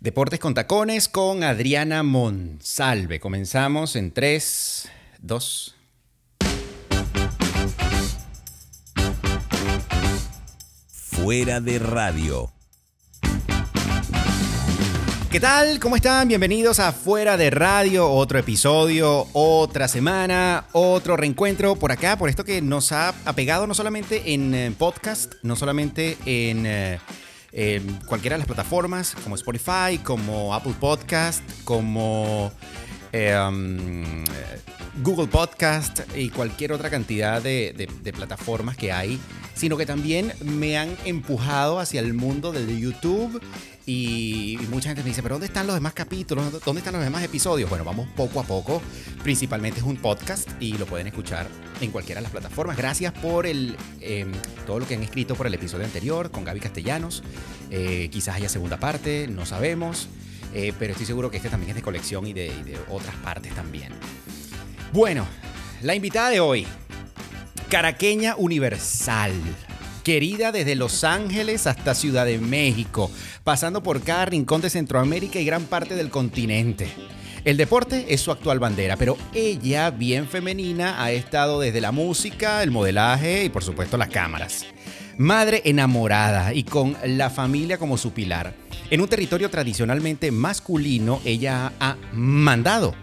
Deportes con Tacones con Adriana Monsalve. Comenzamos en 3, 2. Fuera de radio. ¿Qué tal? ¿Cómo están? Bienvenidos a Fuera de Radio, otro episodio, otra semana, otro reencuentro por acá, por esto que nos ha apegado no solamente en eh, podcast, no solamente en... Eh, cualquiera de las plataformas como Spotify, como Apple Podcast, como eh, um, Google Podcast y cualquier otra cantidad de, plataformas que hay, sino que también me han empujado hacia el mundo del YouTube y, mucha gente me dice, pero ¿dónde están los demás capítulos? ¿Dónde están los demás episodios? Bueno, vamos poco a poco. Principalmente es un podcast y lo pueden escuchar en cualquiera de las plataformas. Gracias por el, em, todo lo que han escrito por el episodio anterior con Gaby Castellanos. Eh, quizás haya segunda parte, no sabemos. Eh, pero estoy seguro que este también es de colección y de, y de otras partes también. Bueno, la invitada de hoy, Caraqueña Universal querida desde Los Ángeles hasta Ciudad de México, pasando por cada rincón de Centroamérica y gran parte del continente. El deporte es su actual bandera, pero ella, bien femenina, ha estado desde la música, el modelaje y por supuesto las cámaras. Madre enamorada y con la familia como su pilar. En un territorio tradicionalmente masculino, ella ha mandado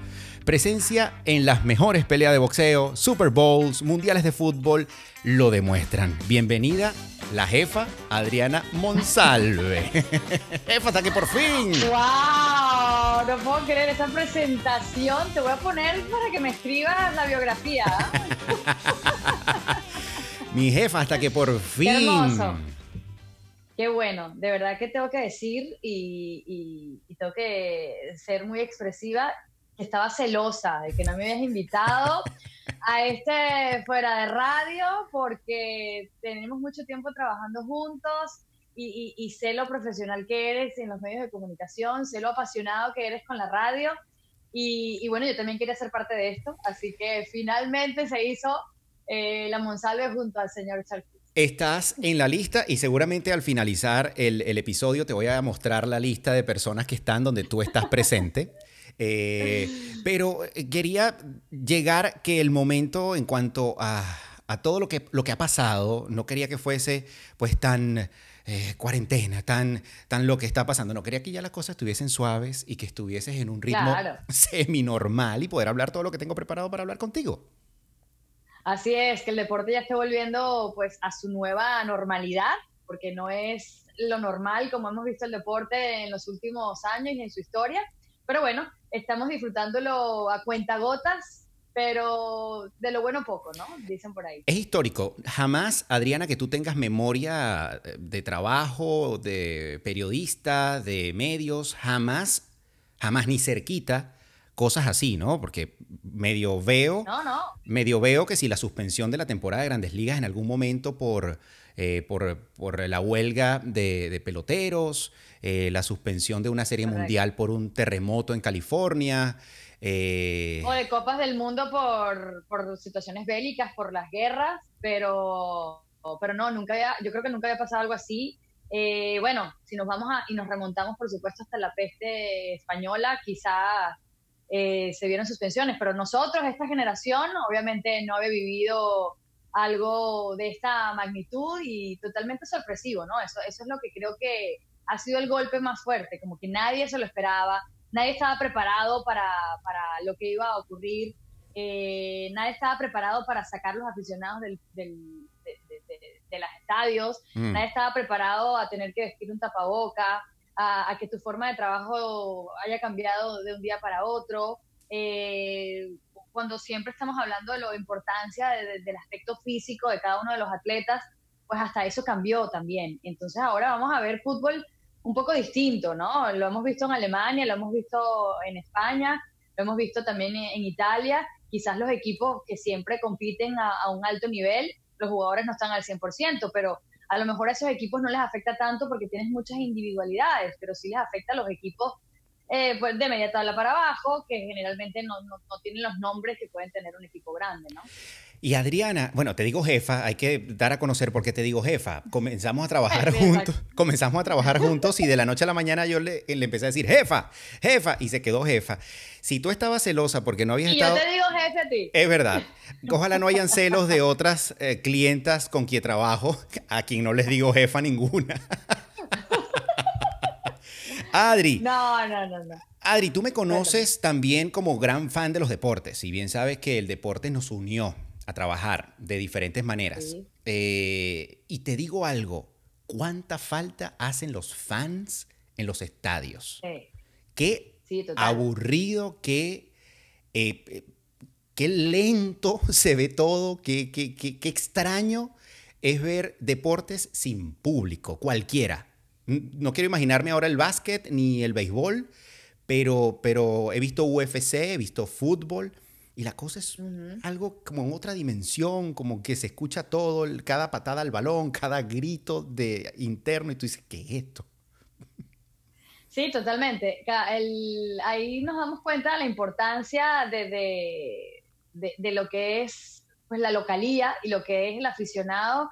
presencia en las mejores peleas de boxeo, Super Bowls, mundiales de fútbol, lo demuestran. Bienvenida la jefa Adriana Monsalve. jefa, hasta que por fin. ¡Wow! No puedo creer esa presentación. Te voy a poner para que me escribas la biografía. Mi jefa, hasta que por fin. Qué hermoso. Qué bueno, de verdad que tengo que decir y, y tengo que ser muy expresiva estaba celosa de que no me habías invitado a este fuera de radio porque tenemos mucho tiempo trabajando juntos y, sé lo profesional que eres en los medios de comunicación, sé lo apasionado que eres con la radio y, bueno, yo también quería ser parte de esto, así que finalmente se hizo eh, la Monsalve junto al señor Charquí. Estás en la lista y seguramente al finalizar el, el, episodio te voy a mostrar la lista de personas que están donde tú estás presente. Eh, pero eh, quería llegar que el momento en cuanto a, todo lo que, lo que ha pasado, no quería que fuese pues tan eh, cuarentena, tan, tan lo que está pasando. No quería que ya las cosas estuviesen suaves y que estuvieses en un ritmo semi-normal y poder hablar todo lo que tengo preparado para hablar contigo. Así es, que el deporte ya esté volviendo pues a su nueva normalidad, porque no es lo normal como hemos visto el deporte en los últimos años y en su historia. Pero bueno, estamos disfrutándolo a cuentagotas, pero de lo bueno poco, ¿no? Dicen por ahí. Es histórico. Jamás, Adriana, que tú tengas memoria de trabajo, de periodista, de medios, jamás, jamás ni cerquita cosas así, ¿no? Porque medio veo, no, no. medio veo que si la suspensión de la temporada de Grandes Ligas en algún momento por, eh, por, por, la huelga de, de peloteros, eh, la suspensión de una serie mundial por un terremoto en California. Eh, o de Copas del Mundo por, por, situaciones bélicas, por las guerras, pero, pero no, nunca había, yo creo que nunca había pasado algo así. Eh, bueno, si nos vamos a, y nos remontamos, por supuesto, hasta la peste española, quizás se vieron suspensiones, pero nosotros, esta generación, obviamente no había vivido algo de esta magnitud y totalmente sorpresivo, ¿no? Eso, eso es lo que creo que ha sido el golpe más fuerte, como que nadie se lo esperaba, nadie estaba preparado para, para lo que iba a ocurrir, eh, nadie estaba preparado para sacar los aficionados del, del, de, los estadios, mm. nadie estaba preparado a tener que vestir un tapaboca, a, que tu forma de trabajo haya cambiado de un día para otro. Eh, cuando siempre estamos hablando de la importancia del aspecto físico de cada uno de los atletas, pues hasta eso cambió también. Entonces ahora vamos a ver fútbol un poco distinto, ¿no? Lo hemos visto en Alemania, lo hemos visto en España, lo hemos visto también en, Italia. Quizás los equipos que siempre compiten a, un alto nivel, los jugadores no están al 100%, pero a lo mejor a esos equipos no les afecta tanto porque tienes muchas individualidades, pero sí les afecta a los equipos eh, pues de media tabla para abajo, que generalmente no, no, no, tienen los nombres que pueden tener un equipo grande, ¿no? Y Adriana, bueno, te digo jefa, hay que dar a conocer por qué te digo jefa. Comenzamos a trabajar juntos, comenzamos a trabajar juntos y de la noche a la mañana yo le, empecé a decir jefa, jefa, y se quedó jefa. Si tú estabas celosa porque no habías y estado... yo te digo jefe a ti. Es verdad. Ojalá no hayan celos de otras eh, clientas con quien trabajo, a quien no les digo jefa ninguna. Adri. No, no, no, no. Adri, tú me conoces también como gran fan de los deportes, si bien sabes que el deporte nos unió a trabajar de diferentes maneras. Eh, y te digo algo, ¿cuánta falta hacen los fans en los estadios? Qué aburrido, qué, eh, qué lento se ve todo, qué, qué, qué extraño es ver deportes sin público, cualquiera. No quiero imaginarme ahora el básquet ni el béisbol pero, pero he visto UFC, he visto fútbol. Y la cosa es algo como en otra dimensión, como que se escucha todo, cada patada al balón, cada grito de interno, y tú dices, ¿qué es esto? Sí, totalmente. ahí nos damos cuenta de la importancia de, de, lo que es pues, la localía y lo que es el aficionado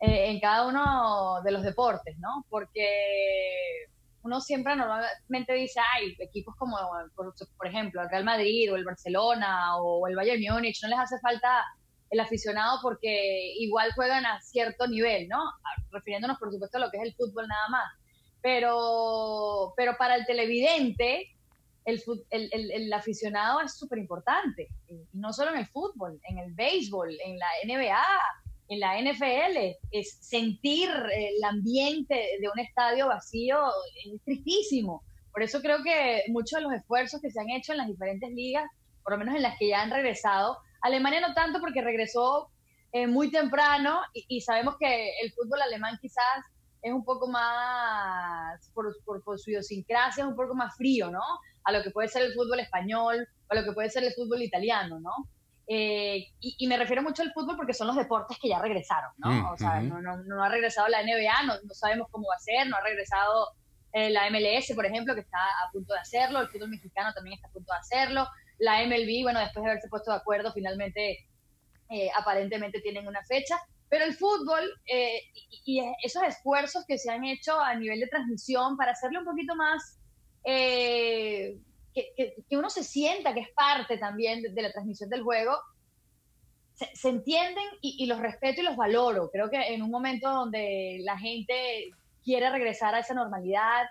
eh, en cada uno de los deportes, ¿no? Porque uno siempre normalmente dice, ay, equipos como, por, ejemplo, el Real Madrid o el Barcelona o el Bayern Múnich, no les hace falta el aficionado porque igual juegan a cierto nivel, ¿no? Refiriéndonos, por supuesto, a lo que es el fútbol nada más. Pero, pero para el televidente, el, el, el, aficionado es súper importante. No solo en el fútbol, en el béisbol, en la NBA, en la NFL, es sentir el ambiente de un estadio vacío es tristísimo. Por eso creo que muchos de los esfuerzos que se han hecho en las diferentes ligas, por lo menos en las que ya han regresado, Alemania no tanto porque regresó eh, muy temprano y, sabemos que el fútbol alemán quizás es un poco más, por, por, por, su idiosincrasia, es un poco más frío, ¿no? A lo que puede ser el fútbol español o a lo que puede ser el fútbol italiano, ¿no? Eh, y, me refiero mucho al fútbol porque son los deportes que ya regresaron, ¿no? Mm, o sea, no, no, no, ha regresado la NBA, no, no, sabemos cómo va a ser, no ha regresado eh, la MLS, por ejemplo, que está a punto de hacerlo, el fútbol mexicano también está a punto de hacerlo, la MLB, bueno, después de haberse puesto de acuerdo, finalmente eh, aparentemente tienen una fecha, pero el fútbol y, esos esfuerzos que se han hecho a nivel de transmisión para hacerlo un poquito más que, uno se sienta que es parte también de, la transmisión del juego, se, entienden y, los respeto y los valoro. Creo que en un momento donde la gente quiere regresar a esa normalidad,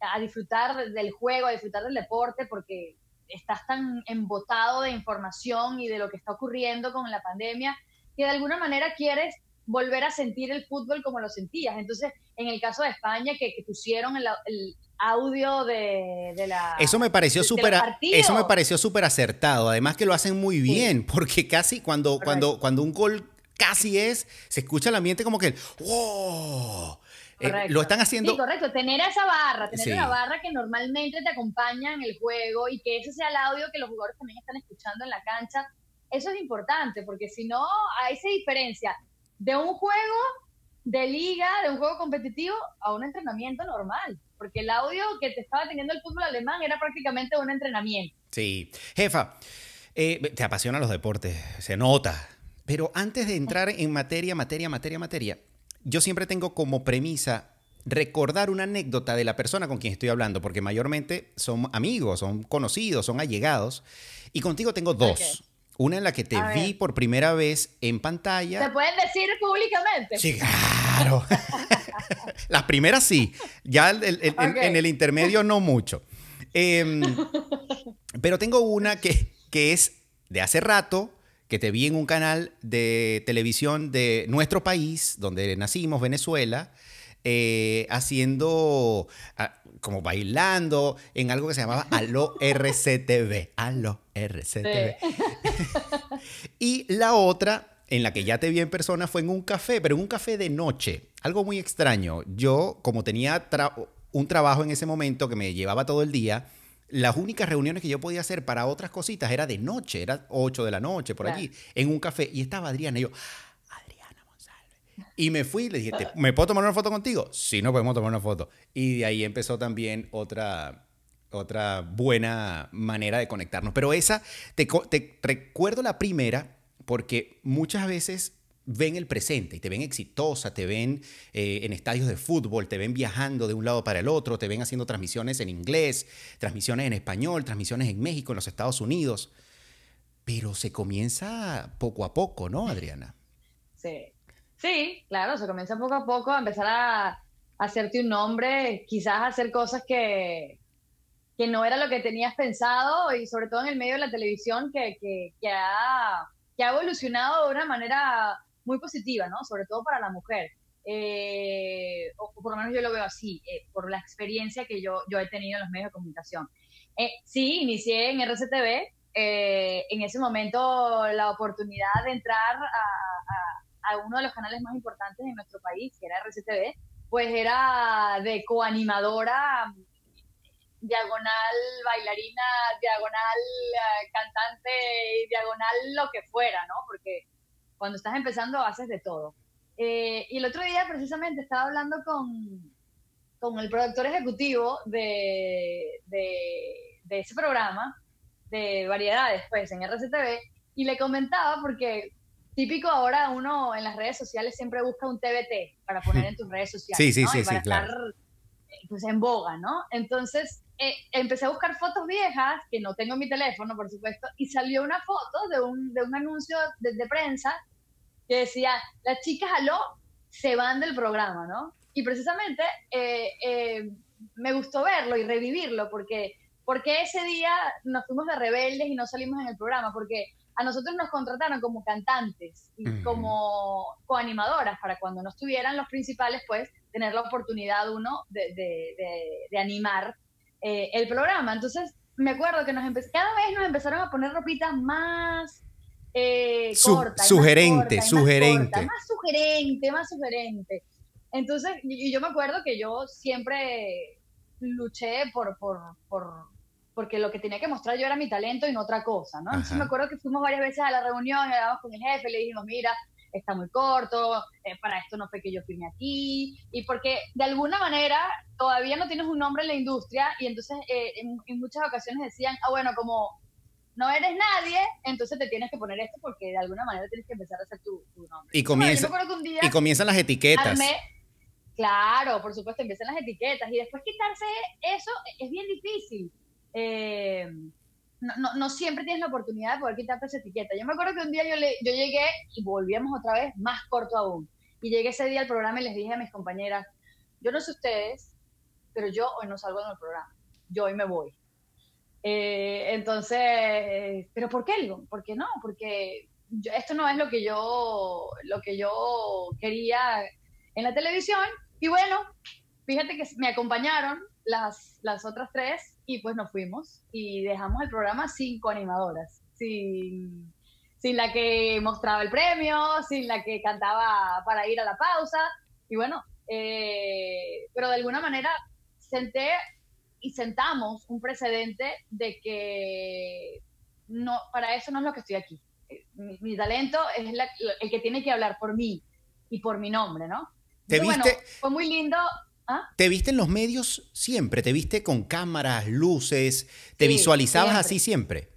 a disfrutar del juego, a disfrutar del deporte, porque estás tan embotado de información y de lo que está ocurriendo con la pandemia, que de alguna manera quieres volver a sentir el fútbol como lo sentías. Entonces, en el caso de España, que, pusieron el, audio de, la eso me pareció súper eso me pareció súper acertado además que lo hacen muy bien porque casi cuando cuando cuando un gol casi es se escucha el ambiente como que wow eh, lo están haciendo. Sí, correcto. Tener esa barra, tener una barra que normalmente te acompaña en el juego y que ese sea el audio que los jugadores también están escuchando en la cancha. Eso es importante porque si no, hay esa diferencia de un juego de liga, de un juego competitivo, a un entrenamiento normal. Porque el audio que te estaba teniendo el fútbol alemán era prácticamente un entrenamiento. Sí. Jefa, eh, te apasionan los deportes, se nota. Pero antes de entrar en materia, materia, materia, materia, yo siempre tengo como premisa recordar una anécdota de la persona con quien estoy hablando, porque mayormente son amigos, son conocidos, son allegados. Y contigo tengo dos. Una en la que te vi por primera vez en pantalla. ¿Se pueden decir públicamente? Sí, claro. Las primeras sí. Ya en, el intermedio no mucho. Em, pero tengo una que, que es de hace rato, que te vi en un canal de televisión de nuestro país, donde nacimos, Venezuela, eh, haciendo, ah, como bailando en algo que se llamaba Aló RCTV. Aló RCTV. y la otra, en la que ya te vi en persona, fue en un café, pero en un café de noche. Algo muy extraño. Yo, como tenía un trabajo en ese momento que me llevaba todo el día, las únicas reuniones que yo podía hacer para otras cositas era de noche, era 8 de la noche, por allí, en un café. Y estaba Adriana y yo, Adriana González. Y me fui y le dije, ¿me puedo tomar una foto contigo? Sí, no podemos tomar una foto. Y de ahí empezó también otra, otra buena manera de conectarnos. Pero esa, te, recuerdo la primera porque muchas veces ven el presente y te ven exitosa, te ven eh, en estadios de fútbol, te ven viajando de un lado para el otro, te ven haciendo transmisiones en inglés, transmisiones en español, transmisiones en México, en los Estados Unidos. Pero se comienza poco a poco, ¿no, Adriana? Sí, sí, claro, se comienza poco a poco a empezar a, hacerte un nombre, quizás hacer cosas que, que no era lo que tenías pensado y sobre todo en el medio de la televisión que, que, ha, que ha evolucionado de una manera muy positiva, ¿no? Sobre todo para la mujer. Eh, o por lo menos yo lo veo así, eh, por la experiencia que yo, yo he tenido en los medios de comunicación. Eh, sí, inicié en RCTV, en ese momento la oportunidad de entrar a, a, uno de los canales más importantes en nuestro país, que era RCTV, pues era de coanimadora, diagonal bailarina, diagonal cantante, diagonal lo que fuera, ¿no? Porque cuando estás empezando haces de todo. Eh, y el otro día precisamente estaba hablando con, con el productor ejecutivo de, de, ese programa de variedades, pues, en RCTV, y le comentaba porque típico ahora uno en las redes sociales siempre busca un TBT para poner en tus redes sociales. Sí, sí, ¿no? sí, para estar pues, en boga, ¿no? Entonces eh, empecé a buscar fotos viejas, que no tengo en mi teléfono, por supuesto, y salió una foto de un, de un anuncio de, de prensa que decía, las chicas aló se van del programa, ¿no? Y precisamente eh, eh, me gustó verlo y revivirlo, porque, porque ese día nos fuimos de rebeldes y no salimos en el programa, porque a nosotros nos contrataron como cantantes y como coanimadoras para cuando no estuvieran los principales, pues tener la oportunidad uno de, de, animar eh, el programa. Entonces, me acuerdo que nos cada vez nos empezaron a poner ropitas más eh, corta, sugerente, sugerente. Más, sugerente, más sugerente. Entonces, y yo me acuerdo que yo siempre luché por, por, por, porque lo que tenía que mostrar yo era mi talento y no otra cosa, ¿no? Entonces me acuerdo que fuimos varias veces a la reunión, hablábamos con el jefe, le dijimos, mira, está muy corto, eh, para esto no fue que yo firme aquí, y porque de alguna manera todavía no tienes un nombre en la industria, y entonces eh, en, muchas ocasiones decían, ah, bueno, como no eres nadie, entonces te tienes que poner esto porque de alguna manera tienes que empezar a hacer tu, nombre. Y, comienza, y comienzan las etiquetas. claro, por supuesto, empiezan las etiquetas, y después quitarse eso es bien difícil. Eh, no, siempre tienes la oportunidad de poder quitarte esa etiqueta. Yo me acuerdo que un día yo, le, yo llegué y volvíamos otra vez más corto aún. Y llegué ese día al programa y les dije a mis compañeras, yo no sé ustedes, pero yo hoy no salgo en el programa. Yo hoy me voy. Eh, entonces, ¿pero por qué? ¿por qué no? Porque esto no es lo que yo lo que yo quería en la televisión. Y bueno, fíjate que me acompañaron las, las otras tres y pues nos fuimos y dejamos el programa sin coanimadoras, sin, sin la que mostraba el premio, sin la que cantaba para ir a la pausa. Y bueno, eh, pero de alguna manera senté y sentamos un precedente de que no, para eso no es lo que estoy aquí. Mi, talento es el que tiene que hablar por mí y por mi nombre, ¿no? ¿Te viste? fue muy lindo ¿Ah? ¿Te viste en los medios siempre? ¿Te viste con cámaras, luces? ¿Te visualizabas así siempre?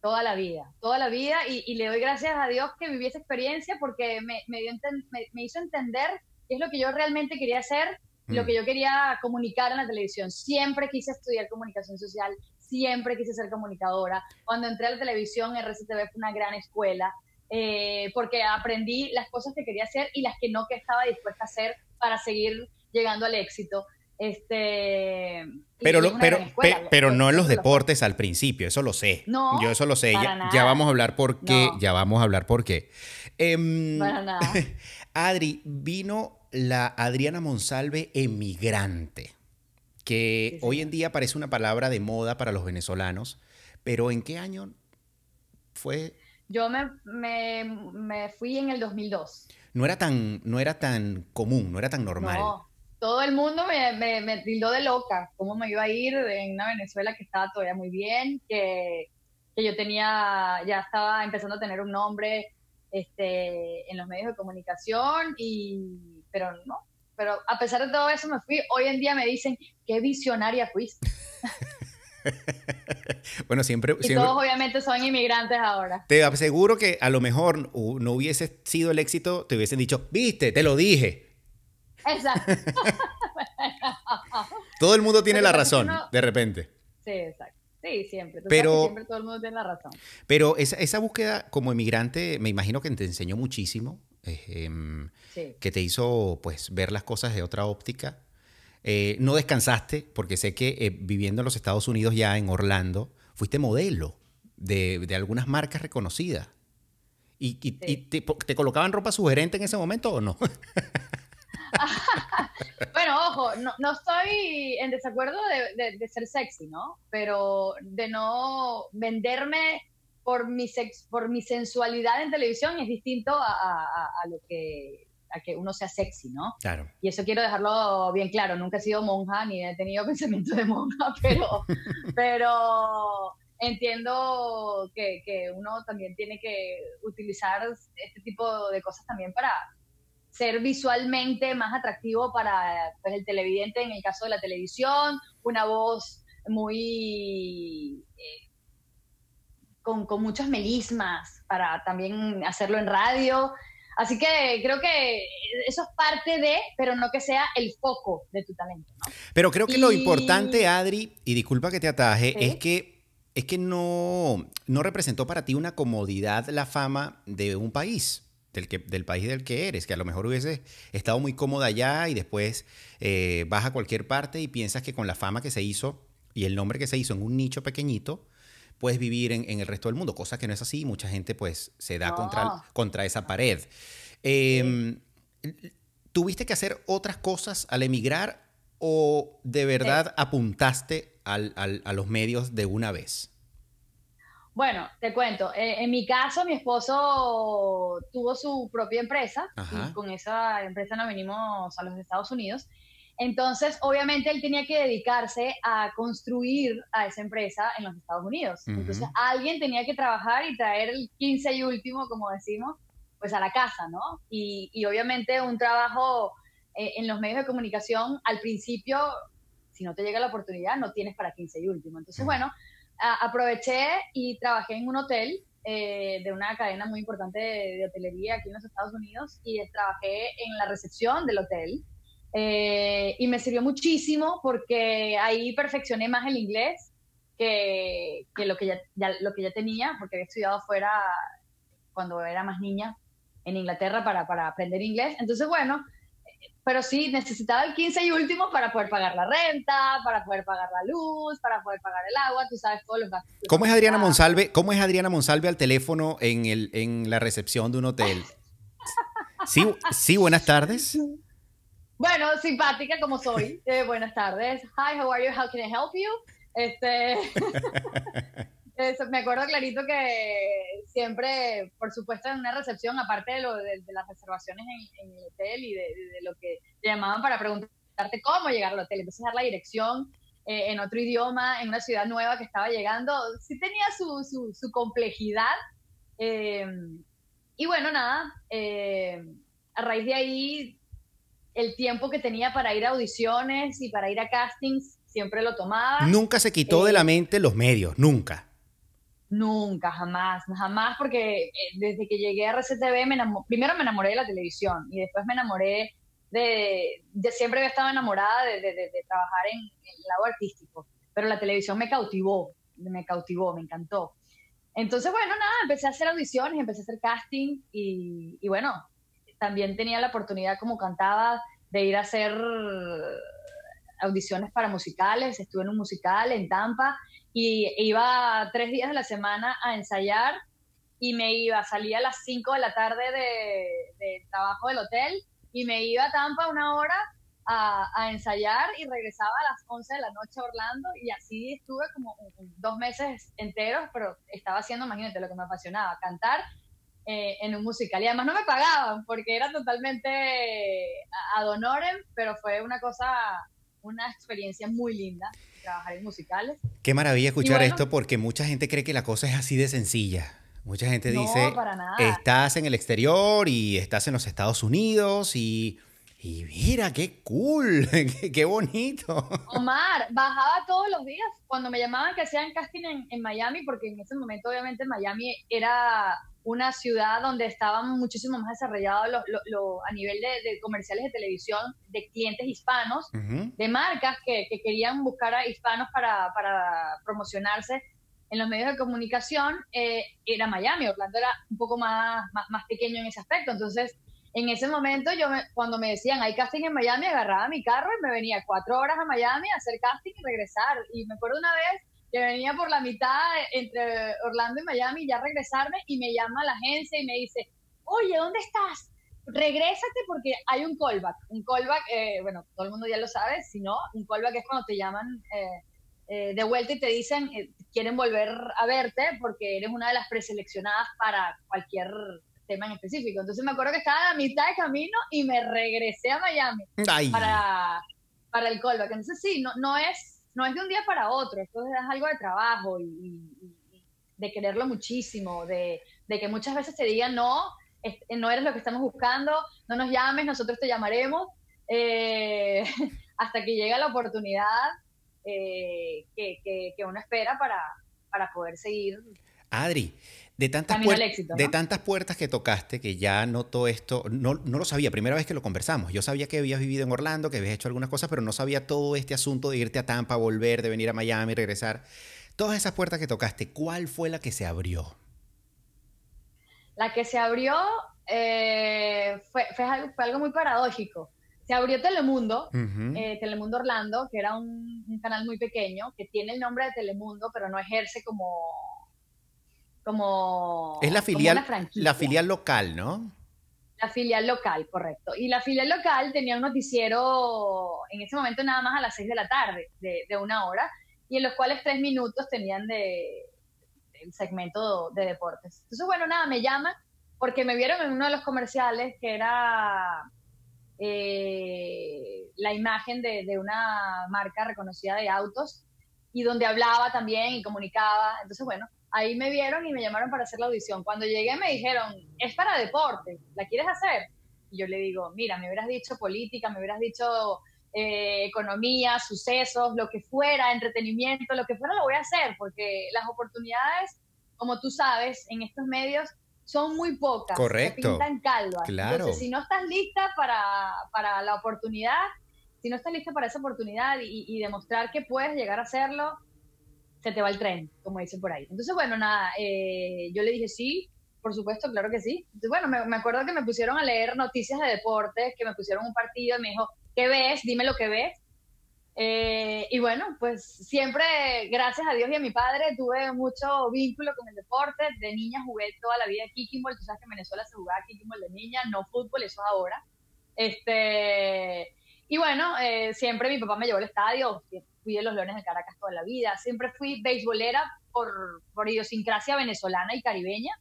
Toda la vida, toda la vida. Y, le doy gracias a Dios que viví esa experiencia porque me, me, hizo entender qué es lo que yo realmente quería hacer y lo mm. que yo quería comunicar en la televisión. Siempre quise estudiar comunicación social, siempre quise ser comunicadora. Cuando entré a la televisión, RCTV fue una gran escuela. Eh, porque aprendí las cosas que quería hacer y las que no que estaba dispuesta a hacer para seguir llegando al éxito. Este, pero, pero, pero no en los deportes al principio, eso lo sé. No, Yo eso lo sé. Ya, vamos a hablar por qué. Ya vamos a hablar por qué. Em, Adri, vino la Adriana Monsalve emigrante, que hoy en día parece una palabra de moda para los venezolanos, pero ¿en qué año fue? Yo me, me, me fui en el 2002. No era tan, no era tan común, no era tan normal. No todo el mundo me, me, me, tildó de loca, cómo me iba a ir en una Venezuela que estaba todavía muy bien, que, que yo tenía, ya estaba empezando a tener un nombre este, en los medios de comunicación, y, pero no, pero a pesar de todo eso me fui, hoy en día me dicen, qué visionaria fuiste. bueno, siempre... Y todos obviamente son inmigrantes ahora. Te aseguro que a lo mejor no hubiese sido el éxito, te hubiesen dicho, viste, te lo dije. Exacto. todo el mundo tiene la razón, de repente. Sí, exacto. Sí, siempre. pero, siempre todo el mundo tiene la razón. Pero esa, esa búsqueda como emigrante, me imagino que te enseñó muchísimo, eh, que te hizo pues ver las cosas de otra óptica. Eh, no descansaste, porque sé que eh, viviendo en los Estados Unidos ya en Orlando, fuiste modelo de, de algunas marcas reconocidas. ¿Y, y, te, te, colocaban ropa sugerente en ese momento o no? bueno, ojo, no, no, estoy en desacuerdo de, de, ser sexy, ¿no? Pero de no venderme por mi, sex, por mi sensualidad en televisión es distinto a, a, a, lo que a que uno sea sexy, ¿no? Claro. Y eso quiero dejarlo bien claro. Nunca he sido monja ni he tenido pensamiento de monja, pero, pero entiendo que, que, uno también tiene que utilizar este tipo de cosas también para ser visualmente más atractivo para pues, el televidente en el caso de la televisión, una voz muy... Eh, con, con muchos melismas para también hacerlo en radio. Así que creo que eso es parte de, pero no que sea el foco de tu talento. Pero creo que lo importante, Adri, y disculpa que te ataje, es que es que no, no representó para ti una comodidad la fama de un país del, que, del país del que eres, que a lo mejor hubieses estado muy cómoda allá y después eh, vas a cualquier parte y piensas que con la fama que se hizo y el nombre que se hizo en un nicho pequeñito, puedes vivir en, el resto del mundo, cosa que no es así, mucha gente pues se da contra, contra esa pared. Em, ¿Tuviste que hacer otras cosas al emigrar o de verdad apuntaste al, a los medios de una vez? Bueno, te cuento. Eh, en mi caso, mi esposo tuvo su propia empresa y con esa empresa nos venimos a los Estados Unidos. Entonces, obviamente, él tenía que dedicarse a construir a esa empresa en los Estados Unidos. Entonces, alguien tenía que trabajar y traer el 15 y último, como decimos, pues a la casa, ¿no? Y, obviamente un trabajo eh, en los medios de comunicación, al principio, si no te llega la oportunidad, no tienes para 15 y último. Entonces, bueno, aproveché y trabajé en un hotel eh, de una cadena muy importante de, hotelería aquí en los Estados Unidos y trabajé en la recepción del hotel. Eh, y me sirvió muchísimo porque ahí perfeccioné más el inglés que, que lo, que ya, lo que ya tenía, porque había estudiado afuera cuando era más niña en Inglaterra para, para aprender inglés. Entonces, bueno, pero sí necesitaba el 15 y último para poder pagar la renta, para poder pagar la luz, para poder pagar el agua, tú sabes todos los gastos. ¿Cómo es Adriana Monsalve? ¿Cómo es Adriana Monsalve al teléfono en el en la recepción de un hotel? Sí, sí, buenas tardes. Bueno, simpática como soy. Eh, buenas tardes. Hi, how are you? How can I help you? Este me acuerdo clarito que siempre, por supuesto, en una recepción, aparte de, lo, de, las reservaciones en, el hotel y de, lo que te llamaban para preguntarte cómo llegar al hotel, entonces dar la dirección eh, en otro idioma, en una ciudad nueva que estaba llegando, sí tenía su, su, complejidad. Eh, y bueno, nada, eh, a raíz de ahí, el tiempo que tenía para ir a audiciones y para ir a castings, siempre lo tomaba. Nunca se quitó de la mente los medios, nunca. Nunca, jamás, jamás, porque eh, desde que llegué a RCTV, me primero me enamoré de la televisión y después me enamoré de, siempre había estado enamorada de, de, trabajar en, el lado artístico, pero la televisión me cautivó, me cautivó, me encantó. Entonces, bueno, nada, empecé a hacer audiciones, empecé a hacer casting y bueno, también tenía la oportunidad como cantaba de ir a hacer audiciones para musicales, estuve en un musical en Tampa y iba tres días de la semana a ensayar y me iba, salía a las 5 de la tarde de, trabajo del hotel y me iba a Tampa una hora a, ensayar y regresaba a las 11 de la noche a Orlando y así estuve como dos meses enteros, pero estaba haciendo, imagínate, lo que me apasionaba, cantar eh, en un musical. Y además no me pagaban porque era totalmente ad honorem, pero fue una cosa, una experiencia muy linda trabajar en musicales. Qué maravilla escuchar esto porque mucha gente cree que la cosa es así de sencilla. Mucha gente dice, estás en el exterior y estás en los Estados Unidos y, Y mira, qué cool, qué, bonito. Omar, bajaba todos los días cuando me llamaban que hacían casting en, Miami, porque en ese momento obviamente Miami era una ciudad donde estaban muchísimo más desarrollados a nivel de, comerciales de televisión de clientes hispanos, de marcas que, querían buscar a hispanos para, promocionarse en los medios de comunicación, eh, era Miami. Orlando era un poco más, más, más pequeño en ese aspecto. Entonces, en ese momento yo cuando me decían hay casting en Miami, agarraba mi carro y me venía cuatro horas a Miami a hacer casting y regresar. Y me acuerdo una vez que venía por la mitad entre Orlando y Miami ya regresarme y me llama la agencia y me dice, oye, ¿dónde estás? Regrésate porque hay un callback. Un callback, eh, bueno, todo el mundo ya lo sabe, si no, un callback es cuando te llaman eh, eh, de vuelta y te dicen, quieren volver a verte porque eres una de las preseleccionadas para cualquier tema en específico. Entonces me acuerdo que estaba a la mitad de camino y me regresé a Miami para, para el callback. Entonces sí, no, no, es, no es de un día para otro, esto es algo de trabajo y, de quererlo muchísimo, de, que muchas veces te digan no, no eres lo que estamos buscando, no nos llames, nosotros te llamaremos, eh, hasta que llega la oportunidad eh, que, uno espera para, para poder seguir. Adri, de tantas, de tantas puertas que tocaste, que ya noto esto, no, no, lo sabía, primera vez que lo conversamos. Yo sabía que habías vivido en Orlando, que habías hecho algunas cosas, pero no sabía todo este asunto de irte a Tampa, volver, de venir a Miami, regresar. Todas esas puertas que tocaste, ¿cuál fue la que se abrió? La que se abrió eh, fue, fue, algo, muy paradójico. Se abrió Telemundo, eh, Telemundo Orlando, que era un, un canal muy pequeño, que tiene el nombre de Telemundo, pero no ejerce como como... Es la filial, la filial local, ¿no? La filial local, correcto. Y la filial local tenía un noticiero en ese momento nada más a las 6 de la tarde, de, una hora, y en los cuales tres minutos tenían de, el segmento de deportes. Entonces, bueno, nada, me llaman porque me vieron en uno de los comerciales que era eh, la imagen de, de, una marca reconocida de autos y donde hablaba también y comunicaba. Entonces, bueno, ahí me vieron y me llamaron para hacer la audición. Cuando llegué me dijeron, es para deporte, ¿la quieres hacer? Y yo le digo, mira, me hubieras dicho política, me hubieras dicho eh, economía, sucesos, lo que fuera, entretenimiento, lo que fuera lo voy a hacer, porque las oportunidades, como tú sabes, en estos medios son muy pocas. Correcto. Se pintan calvas. Claro. Entonces, si no estás lista para, para la oportunidad, si no estás lista para esa oportunidad y, y demostrar que puedes llegar a hacerlo, se te va el tren, como dicen por ahí. Entonces, bueno, nada, eh, yo le dije sí, por supuesto, claro que sí. Entonces, bueno, me, acuerdo que me pusieron a leer noticias de deportes, que me pusieron un partido y me dijo, ¿qué ves? Dime lo que ves. Eh, y bueno, pues siempre, gracias a Dios y a mi padre, tuve mucho vínculo con el deporte. De niña jugué toda la vida kickingball. Tú sabes que en Venezuela se jugaba kickingball de niña, no fútbol, eso ahora. Este, y bueno, eh, siempre mi papá me llevó al estadio, fui de los Leones de Caracas toda la vida, siempre fui beisbolera por, por idiosincrasia venezolana y caribeña.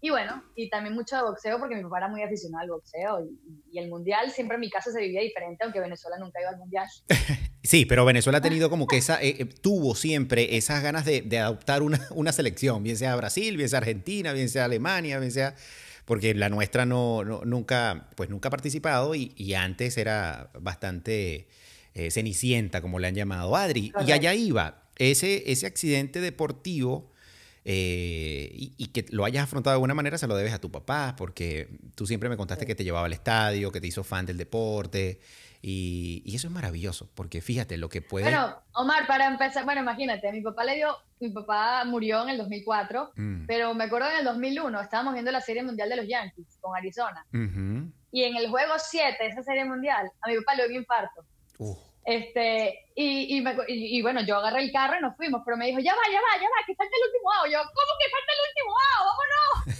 Y bueno, y también mucho de boxeo porque mi papá era muy aficionado al boxeo y, el mundial siempre en mi casa se vivía diferente, aunque Venezuela nunca iba al mundial. Sí, pero Venezuela ha tenido como que esa, eh, eh, tuvo siempre esas ganas de, adoptar una, una, selección, bien sea Brasil, bien sea Argentina, bien sea Alemania, bien sea porque la nuestra no, nunca, pues nunca ha participado y, antes era bastante eh, cenicienta, como le han llamado Adri. Y allá iba, ese, ese accidente deportivo eh, y, que lo hayas afrontado de alguna manera se lo debes a tu papá, porque tú siempre me contaste que te llevaba al estadio, que te hizo fan del deporte. Y, eso es maravilloso, porque fíjate lo que puede... Bueno, Omar, para empezar, bueno, imagínate, mi papá le dio, mi papá murió en el 2004, mm. pero me acuerdo en el 2001, estábamos viendo la Serie Mundial de los Yankees con Arizona. Y en el juego 7, esa Serie Mundial, a mi papá le dio un infarto. Este, y, y, bueno, yo agarré el carro y nos fuimos, pero me dijo, ya va, ya va, ya va, que falta el último out. Yo, ¿cómo que falta el último out?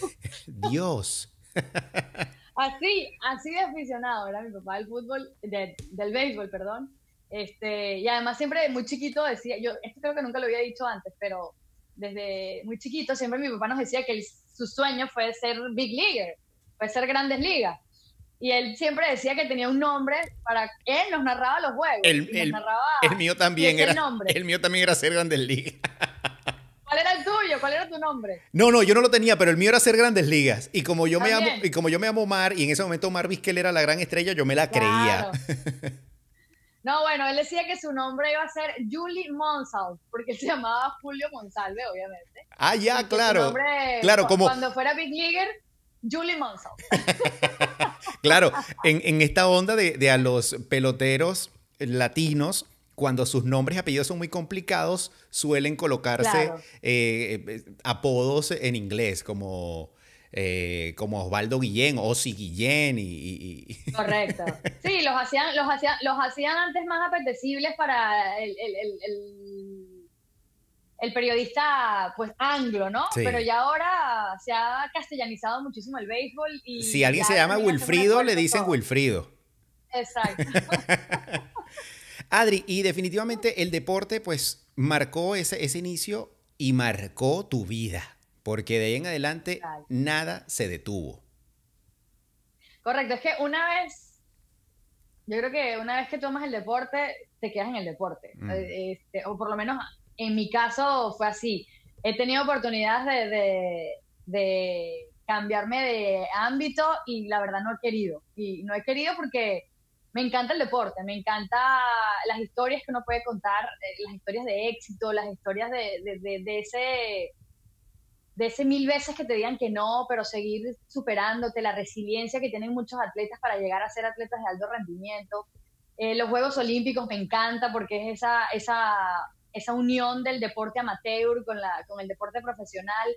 ¡Vámonos! Dios. Así, así de aficionado era mi papá del fútbol, del béisbol, perdón. Este, y además siempre muy chiquito decía, yo esto creo que nunca lo había dicho antes, pero desde muy chiquito siempre mi papá nos decía que su sueño fue ser big leaguer, fue ser grandes ligas. Y él siempre decía que tenía un nombre para él nos narraba los juegos. El, el, mío también era el mío también era ser grandes ligas. ¿Cuál era tu nombre? No, no, yo no lo tenía, pero el mío era hacer grandes ligas. Y como yo me llamo, y como yo me llamo Omar, y en ese momento Omar Vizquel era la gran estrella, yo me la creía. No, bueno, él decía que su nombre iba a ser Julie Monsalve, porque se llamaba Julio Monsalve, obviamente. Ah, ya, claro. claro, como... Cuando fuera Big Leaguer, Julie Monsalve. claro, en, esta onda de, a los peloteros latinos, cuando sus nombres y apellidos son muy complicados, suelen colocarse eh, eh, apodos en inglés, como eh, como Osvaldo Guillén, Osi Guillén y, Correcto. Sí, los hacían, los hacían, los hacían antes más apetecibles para el, el, periodista pues anglo, ¿no? Pero ya ahora se ha castellanizado muchísimo el béisbol y si alguien se llama Wilfrido, le dicen Wilfrido. Exacto. Adri, y definitivamente el deporte pues marcó ese, ese inicio y marcó tu vida porque de ahí en adelante nada se detuvo. Correcto, es que una vez, yo creo que una vez que tomas el deporte, te quedas en el deporte. Mm. Eh, este, o por lo menos en mi caso fue así. He tenido oportunidades de, cambiarme de ámbito y la verdad no he querido. Y no he querido porque me encanta el deporte, me encanta las historias que uno puede contar, eh, las historias de éxito, las historias de, de ese de ese mil veces que te digan que no, pero seguir superándote, la resiliencia que tienen muchos atletas para llegar a ser atletas de alto rendimiento. Eh, los Juegos Olímpicos me encanta porque es esa, esa, esa unión del deporte amateur con, la, con el deporte profesional.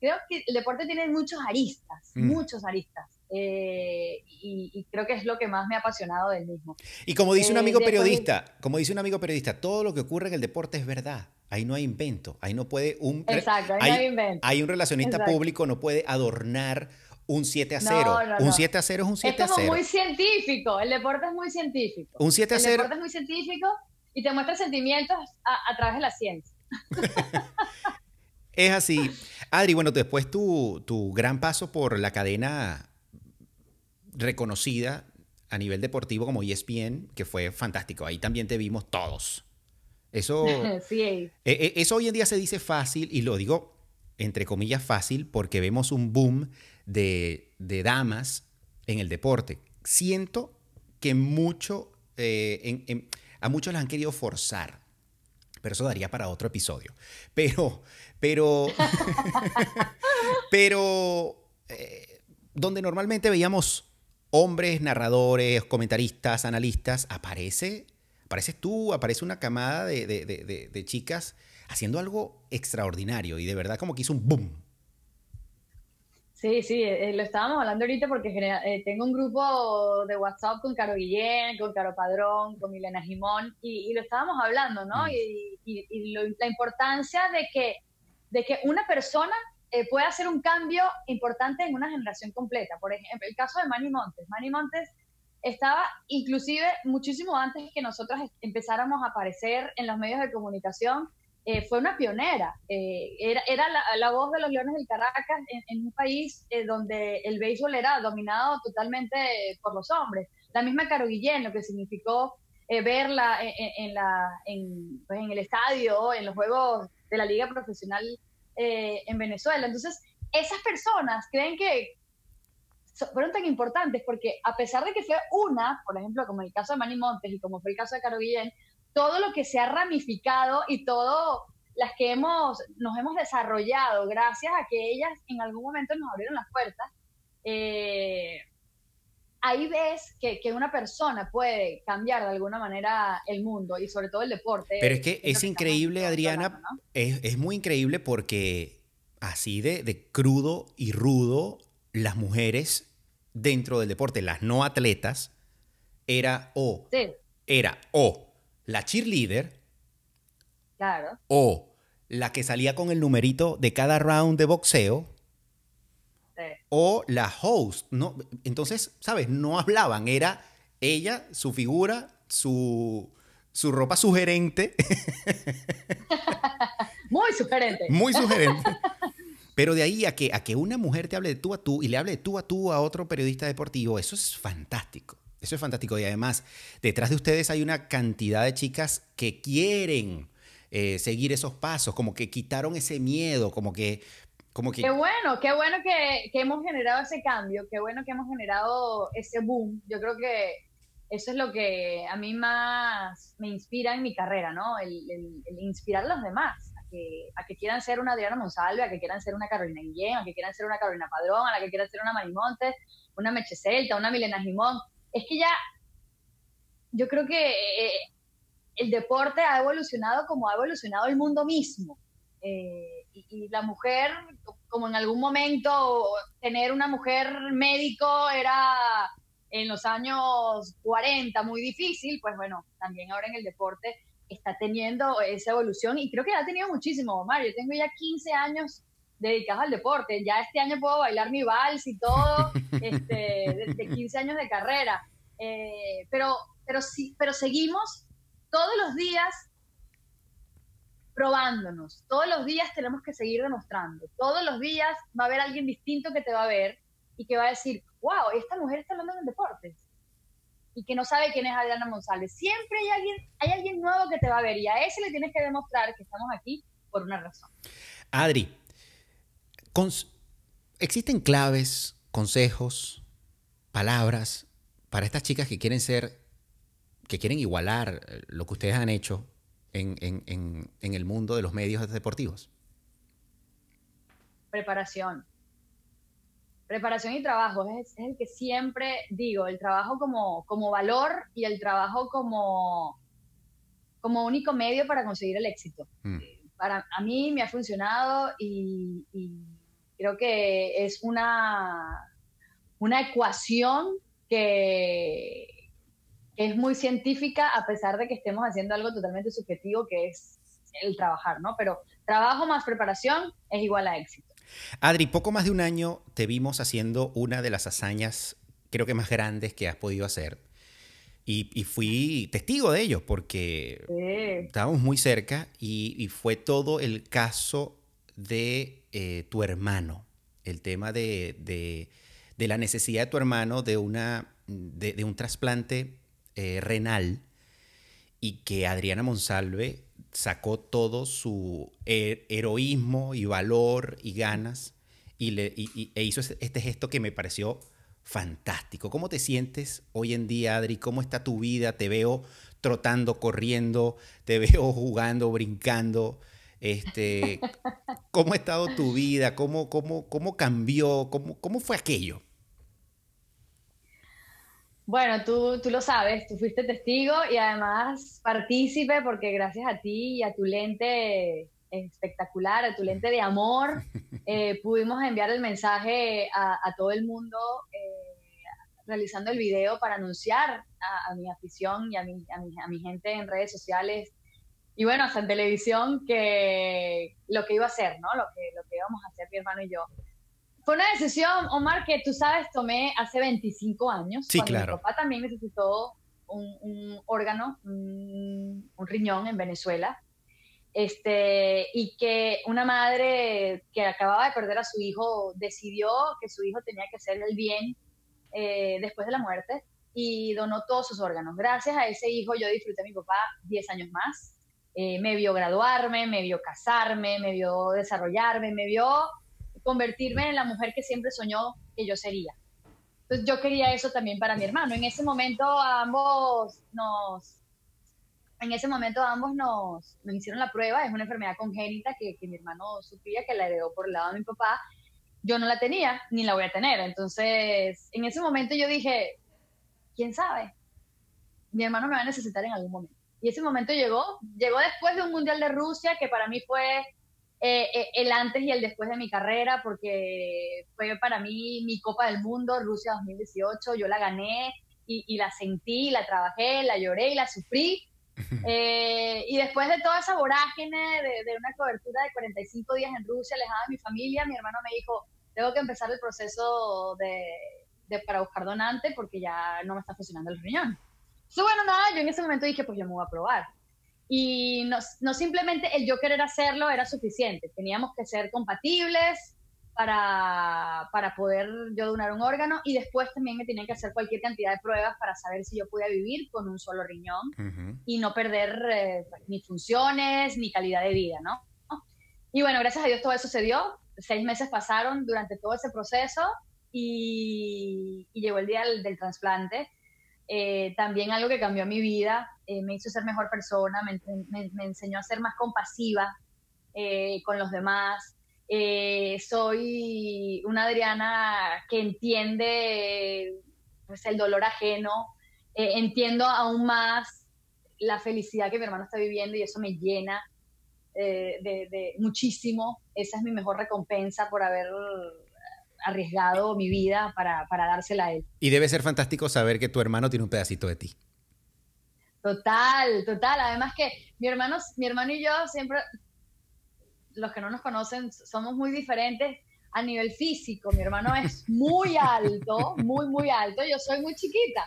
Creo que el deporte tiene muchos aristas, mm. muchos aristas. Eh, y, creo que es lo que más me ha apasionado del mismo. Y como dice un eh, amigo periodista, como dice un amigo periodista, todo lo que ocurre en el deporte es verdad. Ahí no hay invento, ahí no puede un... Exacto, ahí hay, no hay invento. Hay un relacionista público, no puede adornar un 7 a 0. un 7 a 0 es un 7 a 0. Es como muy científico, el deporte es muy científico. Un 7 a 0. El deporte es muy científico y te muestra sentimientos a, través de la ciencia. es así. Adri, bueno, después tu, tu gran paso por la cadena reconocida a nivel deportivo como ESPN, que fue fantástico. Ahí también te vimos todos. Eso, sí. E, e, eso hoy en día se dice fácil, y lo digo entre comillas fácil, porque vemos un boom de, damas en el deporte. Siento que mucho, eh, a muchos las han querido forzar, pero eso daría para otro episodio. Pero, pero, pero, eh, donde normalmente veíamos hombres, narradores, comentaristas, analistas, aparece, apareces tú, aparece una camada de, chicas haciendo algo extraordinario y de verdad como que hizo un boom. Sí, sí, eh, lo estábamos hablando ahorita porque eh, tengo un grupo de WhatsApp con Caro Guillén, con Caro Padrón, con Milena Jimón y, lo estábamos hablando, ¿no? Mm. Y, la importancia de que, de que una persona eh, puede hacer un cambio importante en una generación completa. Por ejemplo, el caso de Manny Montes. Manny Montes estaba inclusive muchísimo antes que nosotros empezáramos a aparecer en los medios de comunicación. Eh, fue una pionera. Eh, era era la, voz de los Leones del Caracas en, un país donde el béisbol era dominado totalmente por los hombres. La misma Caro Guillén, lo que significó verla en, la, pues, en el estadio, en los juegos de la liga profesional eh, en Venezuela. Entonces, esas personas creen que fueron tan importantes porque a pesar de que fue una, por ejemplo, como el caso de Manny Montes y como fue el caso de Caro Guillén, todo lo que se ha ramificado y todo las que hemos, nos hemos desarrollado gracias a que ellas en algún momento nos abrieron las puertas, eh, ahí ves que, una persona puede cambiar de alguna manera el mundo y sobre todo el deporte. Pero es que es, increíble, Adriana, es, muy increíble porque así de, crudo y rudo, las mujeres dentro del deporte, las no atletas, era o, era o. La cheerleader, claro. o. La que salía con el numerito de cada round de boxeo, o la host. No, entonces, ¿sabes? No hablaban, era ella, su figura, su, su ropa sugerente. Muy sugerente. Muy sugerente. Pero de ahí a que, a que una mujer te hable de tú a tú y le hable de tú a tú a otro periodista deportivo, eso es fantástico. Eso es fantástico. Y además, detrás de ustedes hay una cantidad de chicas que quieren eh, seguir esos pasos, como que quitaron ese miedo, como que... Como que... Qué bueno, qué bueno que, que hemos generado ese cambio, qué bueno que hemos generado ese boom. Yo creo que eso es lo que a mí más me inspira en mi carrera, ¿no? El, el, inspirar a los demás, a que, a que, quieran ser una Adriana Monsalve, a que quieran ser una Carolina Guillén, a que quieran ser una Carolina Padrón, a la que quieran ser una Marimonte, una Meche Celta, una Milena Jimón. Es que ya, yo creo que eh, el deporte ha evolucionado como ha evolucionado el mundo mismo. Eh, y, la mujer, como en algún momento tener una mujer médico era en los años 40 muy difícil, pues bueno, también ahora en el deporte está teniendo esa evolución y creo que ha tenido muchísimo, Omar. Yo tengo ya 15 años dedicados al deporte. Ya este año puedo bailar mi vals y todo, este, de, 15 años de carrera. Eh, pero, pero, sí, pero seguimos todos los días probándonos. Todos los días tenemos que seguir demostrando. Todos los días va a haber alguien distinto que te va a ver y que va a decir, wow, esta mujer está hablando en deportes y que no sabe quién es Adriana González. Siempre hay alguien, hay alguien nuevo que te va a ver y a ese le tienes que demostrar que estamos aquí por una razón. Adri, ¿existen claves, consejos, palabras para estas chicas que quieren ser, que quieren igualar lo que ustedes han hecho en, en el mundo de los medios deportivos? Preparación preparación y trabajo es, el que siempre digo, el trabajo como, como valor y el trabajo como, como único medio para conseguir el éxito. Mm. Para a mí me ha funcionado y, creo que es una, una ecuación que, que es muy científica a pesar de que estemos haciendo algo totalmente subjetivo que es el trabajar, ¿no? Pero trabajo más preparación es igual a éxito. Adri, poco más de un año te vimos haciendo una de las hazañas, creo que más grandes que has podido hacer. Y, fui testigo de ello porque estábamos muy cerca y, fue todo el caso de eh, tu hermano, el tema de, la necesidad de tu hermano de, una, de, un trasplante eh, renal y que Adriana Monsalve sacó todo su heroísmo y valor y ganas y, le, e hizo este gesto que me pareció fantástico. ¿Cómo te sientes hoy en día, Adri? ¿Cómo está tu vida? Te veo trotando, corriendo, te veo jugando, brincando. Este, ¿Cómo ha estado tu vida? ¿Cómo, cómo, cómo cambió? ¿Cómo, ¿Cómo fue aquello? Bueno, tú, tú lo sabes, tú fuiste testigo y además partícipe porque gracias a ti y a tu lente espectacular, a tu lente de amor, eh, pudimos enviar el mensaje a, todo el mundo eh, realizando el video para anunciar a, mi afición y a mi, a mi, gente en redes sociales y bueno, hasta en televisión que lo que iba a hacer, ¿no? Lo que, lo que íbamos a hacer mi hermano y yo. Fue una decisión, Omar, que tú sabes, tomé hace 25 años. Sí, claro. Mi papá también necesitó un, órgano, un, riñón en Venezuela. Este, y que una madre que acababa de perder a su hijo decidió que su hijo tenía que hacer el bien eh, después de la muerte y donó todos sus órganos. Gracias a ese hijo yo disfruté a mi papá 10 años más. Eh, me vio graduarme, me vio casarme, me vio desarrollarme, me vio convertirme en la mujer que siempre soñó que yo sería. Entonces yo quería eso también para mi hermano. En ese momento ambos nos, en ese momento ambos nos, nos hicieron la prueba, es una enfermedad congénita que, que mi hermano sufría, que la heredó por el lado de mi papá. Yo no la tenía, ni la voy a tener. Entonces, en ese momento yo dije, ¿quién sabe? Mi hermano me va a necesitar en algún momento. Y ese momento llegó, llegó después de un Mundial de Rusia, que para mí fue eh, eh, el antes y el después de mi carrera, porque fue para mí mi Copa del Mundo, Rusia 2018, yo la gané y, la sentí, la trabajé, la lloré y la sufrí. Eh, y después de toda esa vorágine de, una cobertura de 45 días en Rusia, alejada de mi familia, mi hermano me dijo, tengo que empezar el proceso de, de, para buscar donante porque ya no me está funcionando el riñón. Entonces, bueno, nada, yo en ese momento dije, pues yo me voy a probar y no, no, simplemente el yo querer hacerlo era suficiente, teníamos que ser compatibles, para, para poder yo donar un órgano y después también me tenían que hacer cualquier cantidad de pruebas para saber si yo podía vivir con un solo riñón y no perder eh, ni funciones ni calidad de vida, ¿no? Y bueno, gracias a Dios todo eso se dio. Seis meses pasaron durante todo ese proceso y, llegó el día del, trasplante. Eh, también algo que cambió mi vida, eh, me hizo ser mejor persona, me, me, enseñó a ser más compasiva con los demás, eh, soy una Adriana que entiende pues, el dolor ajeno, eh, entiendo aún más la felicidad que mi hermano está viviendo y eso me llena eh, de, muchísimo. Esa es mi mejor recompensa por haber arriesgado mi vida para, para dársela a él. Y debe ser fantástico saber que tu hermano tiene un pedacito de ti. Total, total. Además que mi hermano, mi hermano y yo siempre los que no nos conocen, somos muy diferentes a nivel físico. Mi hermano es muy alto, muy, muy alto. Yo soy muy chiquita.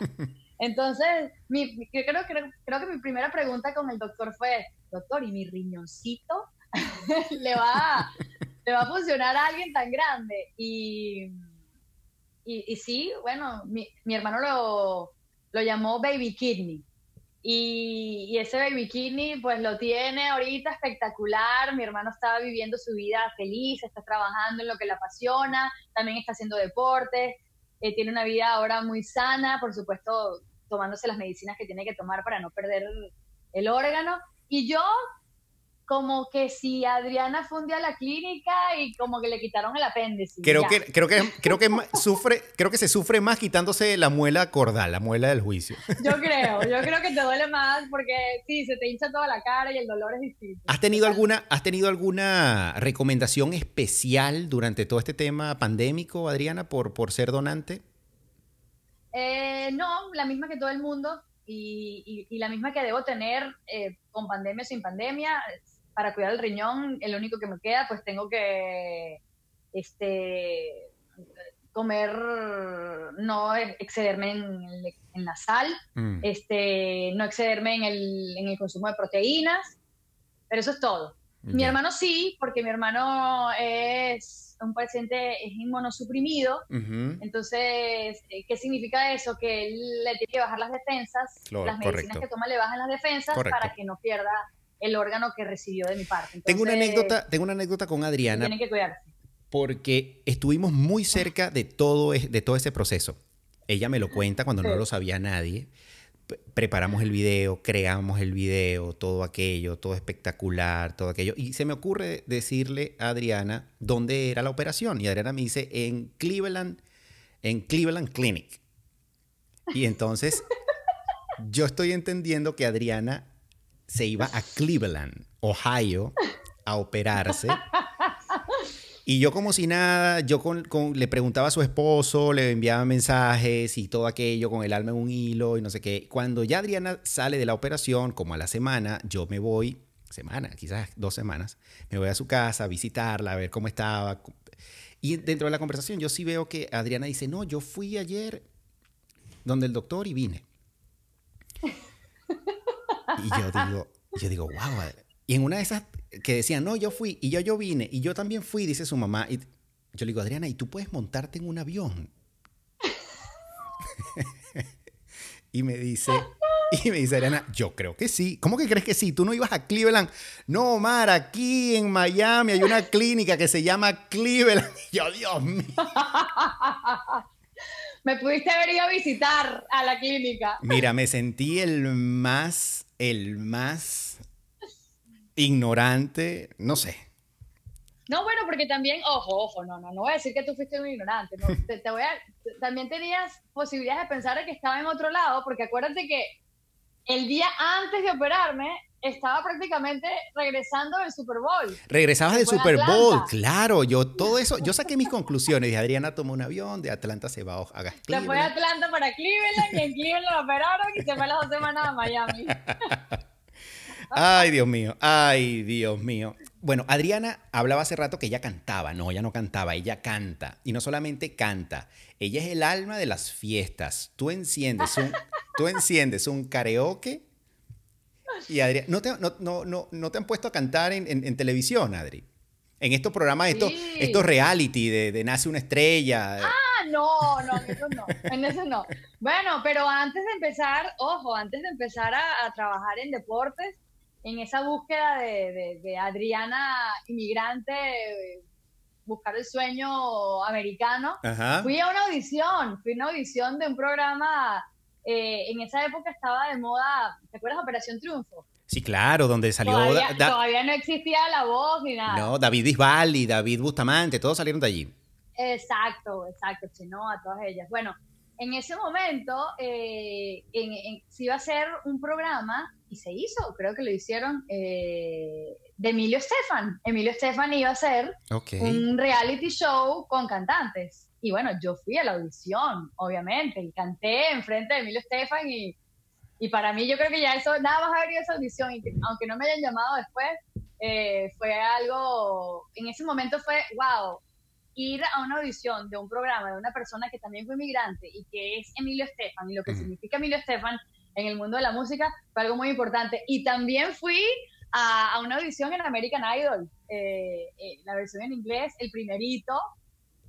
Entonces, mi, creo, creo, creo, que mi primera pregunta con el doctor fue, doctor, ¿y mi riñoncito le, va, le va a funcionar a alguien tan grande? Y, y, sí, bueno, mi, mi hermano lo, lo llamó baby kidney. Y, ese baby bikini pues lo tiene ahorita espectacular. Mi hermano está viviendo su vida feliz, está trabajando en lo que le apasiona, también está haciendo deporte, eh, tiene una vida ahora muy sana, por supuesto tomándose las medicinas que tiene que tomar para no perder el órgano. Y yo como que si Adriana fundió a la clínica y como que le quitaron el apéndice. Creo que, creo que, creo que sufre, creo que se sufre más quitándose la muela cordal, la muela del juicio. Yo creo, yo creo que te duele más porque sí, se te hincha toda la cara y el dolor es distinto. ¿Has tenido alguna, has tenido alguna recomendación especial durante todo este tema pandémico, Adriana, por, por ser donante? Eh, no, la misma que todo el mundo. Y, la misma que debo tener eh, con pandemia o sin pandemia, para cuidar el riñón, el único que me queda, pues tengo que este, comer, no excederme en, la sal, mm. este, no excederme en el, en el, consumo de proteínas, pero eso es todo. Mi hermano sí, porque mi hermano es un paciente es inmunosuprimido, entonces, ¿qué significa eso? Que él le tiene que bajar las defensas, las medicinas que toma le bajan las defensas para que no pierda el órgano que recibió de mi parte. tengo, una anécdota, tengo una anécdota con Adriana. Tienen que cuidarse. Porque estuvimos muy cerca de todo, de todo ese proceso. Ella me lo cuenta cuando no lo sabía nadie. Preparamos el video, creamos el video, todo aquello, todo espectacular, todo aquello. Y se me ocurre decirle a Adriana dónde era la operación. Y Adriana me dice en Cleveland, en Cleveland Clinic. Y entonces yo estoy entendiendo que Adriana se iba a Cleveland, Ohio, a operarse. Y yo como si nada, yo con, le preguntaba a su esposo, le enviaba mensajes y todo aquello con el alma en un hilo y no sé qué. Cuando ya Adriana sale de la operación, como a la semana, yo me voy, semana, quizás dos semanas, me voy a su casa a visitarla, a ver cómo estaba. Y dentro de la conversación yo sí veo que Adriana dice, no, yo fui ayer donde el doctor y vine. Y yo digo, yo digo, wow. Y en una de esas que decían, no, yo fui, y yo, yo vine, y yo también fui, dice su mamá. Y yo le digo, Adriana, ¿y tú puedes montarte en un avión? y me dice, y me dice Adriana, yo creo que sí. ¿Cómo que crees que sí? ¿Tú no ibas a Cleveland? No, Omar, aquí en Miami hay una clínica que se llama Cleveland. Y yo, Dios mío. me pudiste haber ido a visitar a la clínica. Mira, me sentí el más, el más ignorante, no sé. No, bueno, porque también, ojo, ojo, no, no, no voy a decir que tú fuiste un ignorante, te, voy a, también tenías posibilidades de pensar que estaba en otro lado, porque acuérdate que el día antes de operarme, estaba prácticamente regresando del Super Bowl. Regresabas del Super Bowl, claro. Yo todo eso, yo saqué mis conclusiones. Dije, Adriana tomó un avión, de Atlanta se va a Cleveland. Se fue a Atlanta para Cleveland y en Cleveland lo operaron y se fue las dos semanas a Miami. Ay, Dios mío, ay, Dios mío. Bueno, Adriana hablaba hace rato que ella cantaba. No, ella no cantaba, ella canta. Y no solamente canta, ella es el alma de las fiestas. Tú enciendes un, tú enciendes un karaoke y Adri, ¿no te, no, no, no, te han puesto a cantar en, en, televisión, Adri? En estos programas, estos, estos reality de, de, Nace una estrella. Ah, no, no, en eso no, en eso no. Bueno, pero antes de empezar, ojo, antes de empezar a, trabajar en deportes, en esa búsqueda de, de Adriana inmigrante, buscar el sueño americano, fui a una audición, fui a una audición de un programa, eh, en esa época estaba de moda, ¿te acuerdas Operación Triunfo? Sí, claro, donde salió... Todavía, no existía la voz ni nada. No, David Bisbal y David Bustamante, todos salieron de allí. Exacto, exacto, a todas ellas. Bueno, en ese momento eh, se iba a hacer un programa y se hizo, creo que lo hicieron eh, de Emilio Estefan. Emilio Estefan iba a hacer un reality show con cantantes. Y bueno, yo fui a la audición, obviamente, y canté enfrente de Emilio Estefan y, y para mí yo creo que ya eso, nada más haber a esa audición, y aunque no me hayan llamado después, eh, fue algo, en ese momento fue, wow, ir a una audición de un programa de una persona que también fue inmigrante y que es Emilio Estefan, y lo que significa Emilio Estefan en el mundo de la música fue algo muy importante. Y también fui a, una audición en American Idol, eh, eh, la versión en inglés, el primerito,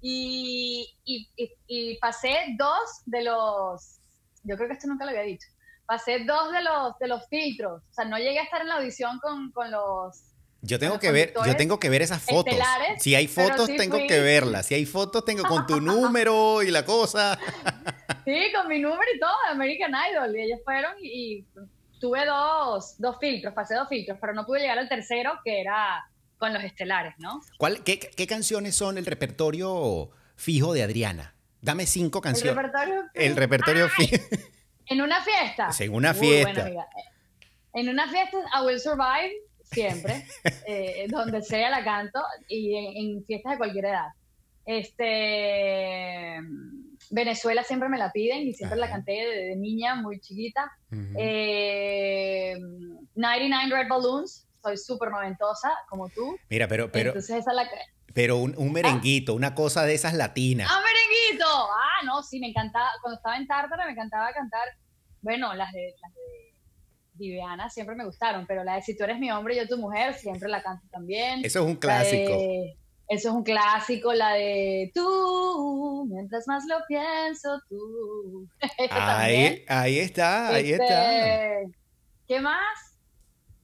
y, y, pasé dos de los, yo creo que esto nunca lo había dicho, pasé dos de los, de los filtros, o sea, no llegué a estar en la audición con, con los... Yo tengo que ver, yo tengo que ver esas fotos. Si hay fotos, tengo que verlas. Si hay fotos, tengo con tu número y la cosa. Sí, con mi número y todo, American Idol. Y ellos fueron y tuve dos, dos filtros, pasé dos filtros, pero no pude llegar al tercero, que era con los estelares, ¿no? ¿Cuál, qué, qué, canciones son el repertorio fijo de Adriana? Dame cinco canciones. El repertorio, el repertorio fijo. ¿En una fiesta? en una fiesta. en una fiesta, I Will Survive, siempre. Eh, donde sea la canto y en, fiestas de cualquier edad. Este. Venezuela siempre me la piden y siempre la canté de, niña, muy chiquita. 99 eh, Red Balloons, soy súper noventosa, como tú. Mira, pero... pero Entonces esa la... Pero un, un merenguito, una cosa de esas latinas. ¡Ah, merenguito! Ah, no, sí, me encantaba. Cuando estaba en Tártara me encantaba cantar. Bueno, las de, las de Viviana siempre me gustaron, pero la de Si tú eres mi hombre y yo tu mujer, siempre la canto también. Eso es un clásico. Eso es un clásico, la de tú, mientras más lo pienso, tú. ahí, ahí está, ahí está. Este, ¿Qué más?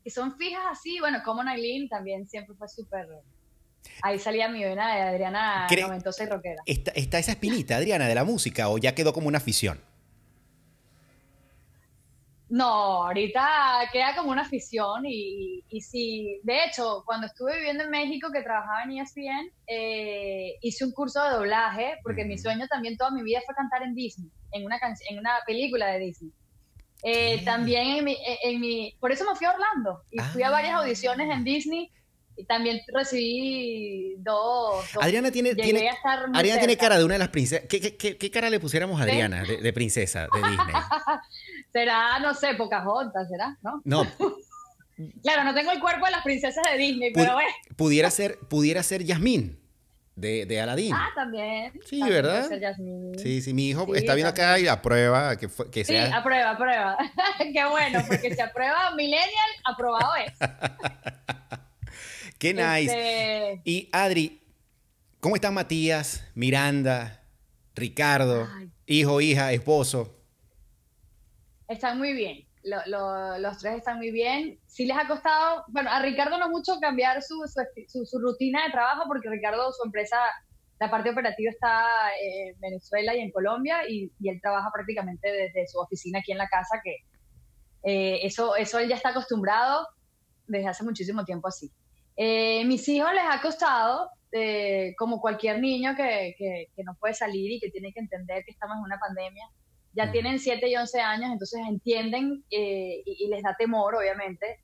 Que son fijas así, bueno, como Nailin también siempre fue súper... Ahí salía mi vena de Adriana noventosa y rockera. ¿Está, ¿Está esa espinita, Adriana, de la música o ya quedó como una afición? No, ahorita queda como una afición y, y, sí, de hecho, cuando estuve viviendo en México, que trabajaba en ESPN, eh, hice un curso de doblaje, porque mi sueño también toda mi vida fue cantar en Disney, en una, en una película de Disney. Eh, también en mi, en mi, por eso me fui a Orlando y fui a varias ah. audiciones en Disney y también recibí dos. Adriana tiene, tiene, Adriana tiene cara de una de las princesas. ¿Qué, qué, qué, cara le pusiéramos a Adriana de, princesa de Disney? será, no sé, Pocahontas, ¿será? No. No. claro, no tengo el cuerpo de las princesas de Disney, pero bueno. Pudiera ser, pudiera ser Yasmín. De, de Aladdin. Ah, también. Sí, ¿verdad? Sí, sí, mi hijo está viendo acá y aprueba que, que sea. Sí, aprueba, aprueba. Qué bueno, porque si aprueba Millennial, aprobado es. Qué nice. Este, y Adri, ¿cómo están Matías, Miranda, Ricardo, hijo, hija, esposo? Están muy bien. Los tres están muy bien. Sí les ha costado, bueno, a Ricardo no mucho cambiar su, su, rutina de trabajo porque Ricardo, su empresa, la parte operativa está en Venezuela y en Colombia y, él trabaja prácticamente desde su oficina aquí en la casa, que eh, eso, eso él ya está acostumbrado desde hace muchísimo tiempo así. Eh, mis hijos les ha costado, eh, como cualquier niño que, que, no puede salir y que tiene que entender que estamos en una pandemia, ya tienen 7 y 11 años, entonces entienden eh, y, les da temor, obviamente,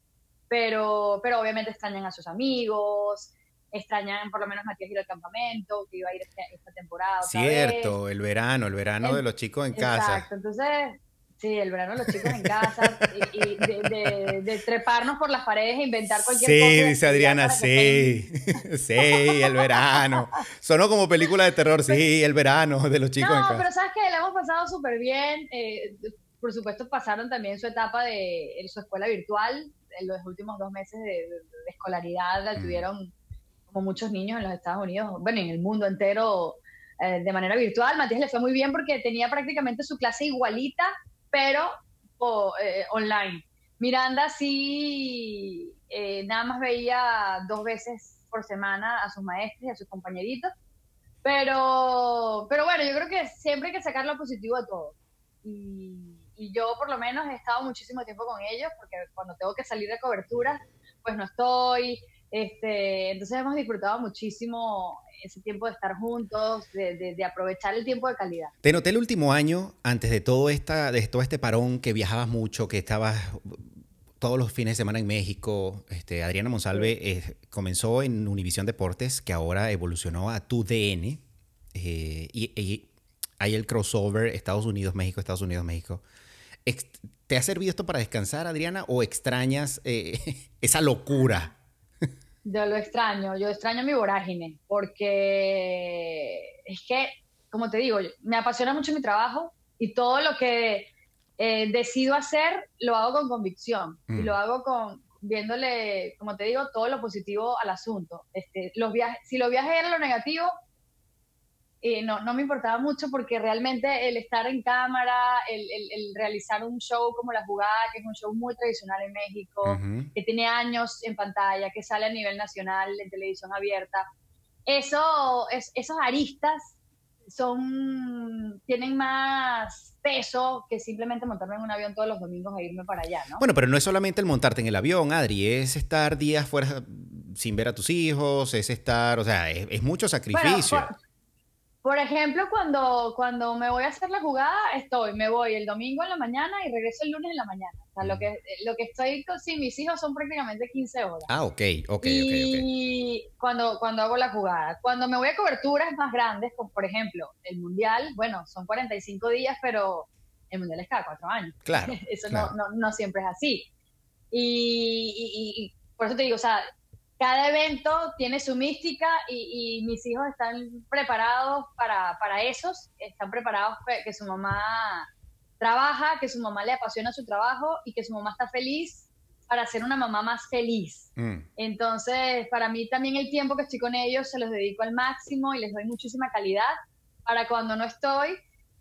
pero, pero obviamente extrañan a sus amigos, extrañan por lo menos Matías ir al campamento, que iba a ir este, esta temporada. Cierto, el verano, el verano de los chicos en casa. Exacto, entonces Sí, el verano los chicos en casa y, de, treparnos por las paredes e inventar cualquier cosa. Sí, dice Adriana, sí, sí, el verano. Sonó como película de terror, sí, el verano de los chicos en casa. No, pero sabes que le hemos pasado súper bien. Eh, por supuesto, pasaron también su etapa de su escuela virtual. En los últimos dos meses de, escolaridad la mm. tuvieron como muchos niños en los Estados Unidos, bueno, en el mundo entero eh, de manera virtual. Matías le fue muy bien porque tenía prácticamente su clase igualita, pero eh, online. Miranda sí, eh, nada más veía dos veces por semana a sus maestros y a sus compañeritos, pero, pero bueno, yo creo que siempre hay que sacar lo positivo de todo. Y, y yo por lo menos he estado muchísimo tiempo con ellos, porque cuando tengo que salir de cobertura, pues no estoy. Este, entonces hemos disfrutado muchísimo ese tiempo de estar juntos, de, aprovechar el tiempo de calidad. Te noté el último año, antes de todo, esta, de todo este parón, que viajabas mucho, que estabas todos los fines de semana en México. Este, Adriana Monsalve eh, comenzó en Univisión Deportes, que ahora evolucionó a Tu DN. Eh, y, hay el crossover Estados Unidos, México, Estados Unidos, México. ¿Te ha servido esto para descansar, Adriana, o extrañas eh, esa locura? Yo lo extraño, yo extraño mi vorágine, porque es que, como te digo, me apasiona mucho mi trabajo y todo lo que eh, decido hacer lo hago con convicción y lo mm. hago con viéndole, como te digo, todo lo positivo al asunto. Este, los viajes, si los viajes eran lo negativo, eh, no, no me importaba mucho porque realmente el estar en cámara, el, el, realizar un show como La Jugada, que es un show muy tradicional en México, que tiene años en pantalla, que sale a nivel nacional en televisión abierta, eso, es, esos aristas son, tienen más peso que simplemente montarme en un avión todos los domingos e irme para allá, ¿no? Bueno, pero no es solamente el montarte en el avión, Adri, es estar días fuera sin ver a tus hijos, es estar, o sea, es, mucho sacrificio. Por ejemplo, cuando, cuando me voy a hacer la jugada, estoy, me voy el domingo en la mañana y regreso el lunes en la mañana. O sea, lo que, lo que estoy con sí, mis hijos son prácticamente 15 horas. Ah, ok, ok, y cuando, cuando hago la jugada. Cuando me voy a coberturas más grandes, como por ejemplo el Mundial, bueno, son 45 días, pero el Mundial es cada cuatro años. Claro. Eso No, no, no, siempre es así. Y, y, y, por eso te digo, o sea, cada evento tiene su mística y, mis hijos están preparados para, para esos, están preparados que su mamá trabaja, que su mamá le apasiona su trabajo y que su mamá está feliz para ser una mamá más feliz. Mm. Entonces, para mí también el tiempo que estoy con ellos se los dedico al máximo y les doy muchísima calidad para cuando no estoy,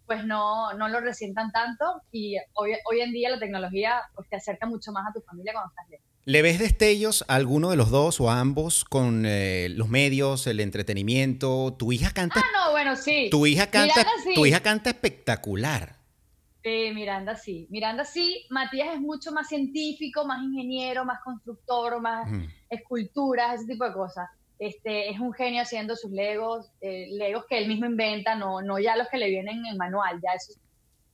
pues no, no lo resientan tanto y hoy, hoy en día la tecnología pues, te acerca mucho más a tu familia cuando estás lejos. ¿Le ves destellos a alguno de los dos o a ambos con eh, los medios, el entretenimiento? Tu hija canta. Ah, no, bueno, sí. Tu hija canta, tu hija canta espectacular. Sí, Miranda sí. Miranda sí. Matías es mucho más científico, más ingeniero, más constructor, más esculturas, ese tipo de cosas. Este, es un genio haciendo sus legos, eh, legos que él mismo inventa, no, no ya los que le vienen en el manual, ya eso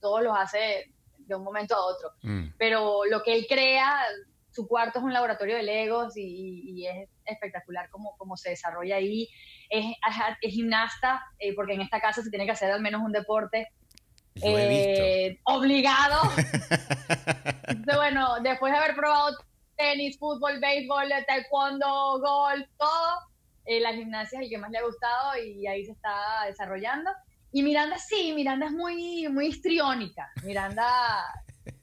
todos los hace de un momento a otro. Mm. Pero lo que él crea su cuarto es un laboratorio de Legos y, es espectacular cómo, cómo, se desarrolla ahí. Es, es gimnasta, eh, porque en esta casa se tiene que hacer al menos un deporte eh, obligado. bueno, después de haber probado tenis, fútbol, béisbol, taekwondo, golf, todo, eh, la gimnasia es el que más le ha gustado y ahí se está desarrollando. Y Miranda sí, Miranda es muy, muy histriónica. Miranda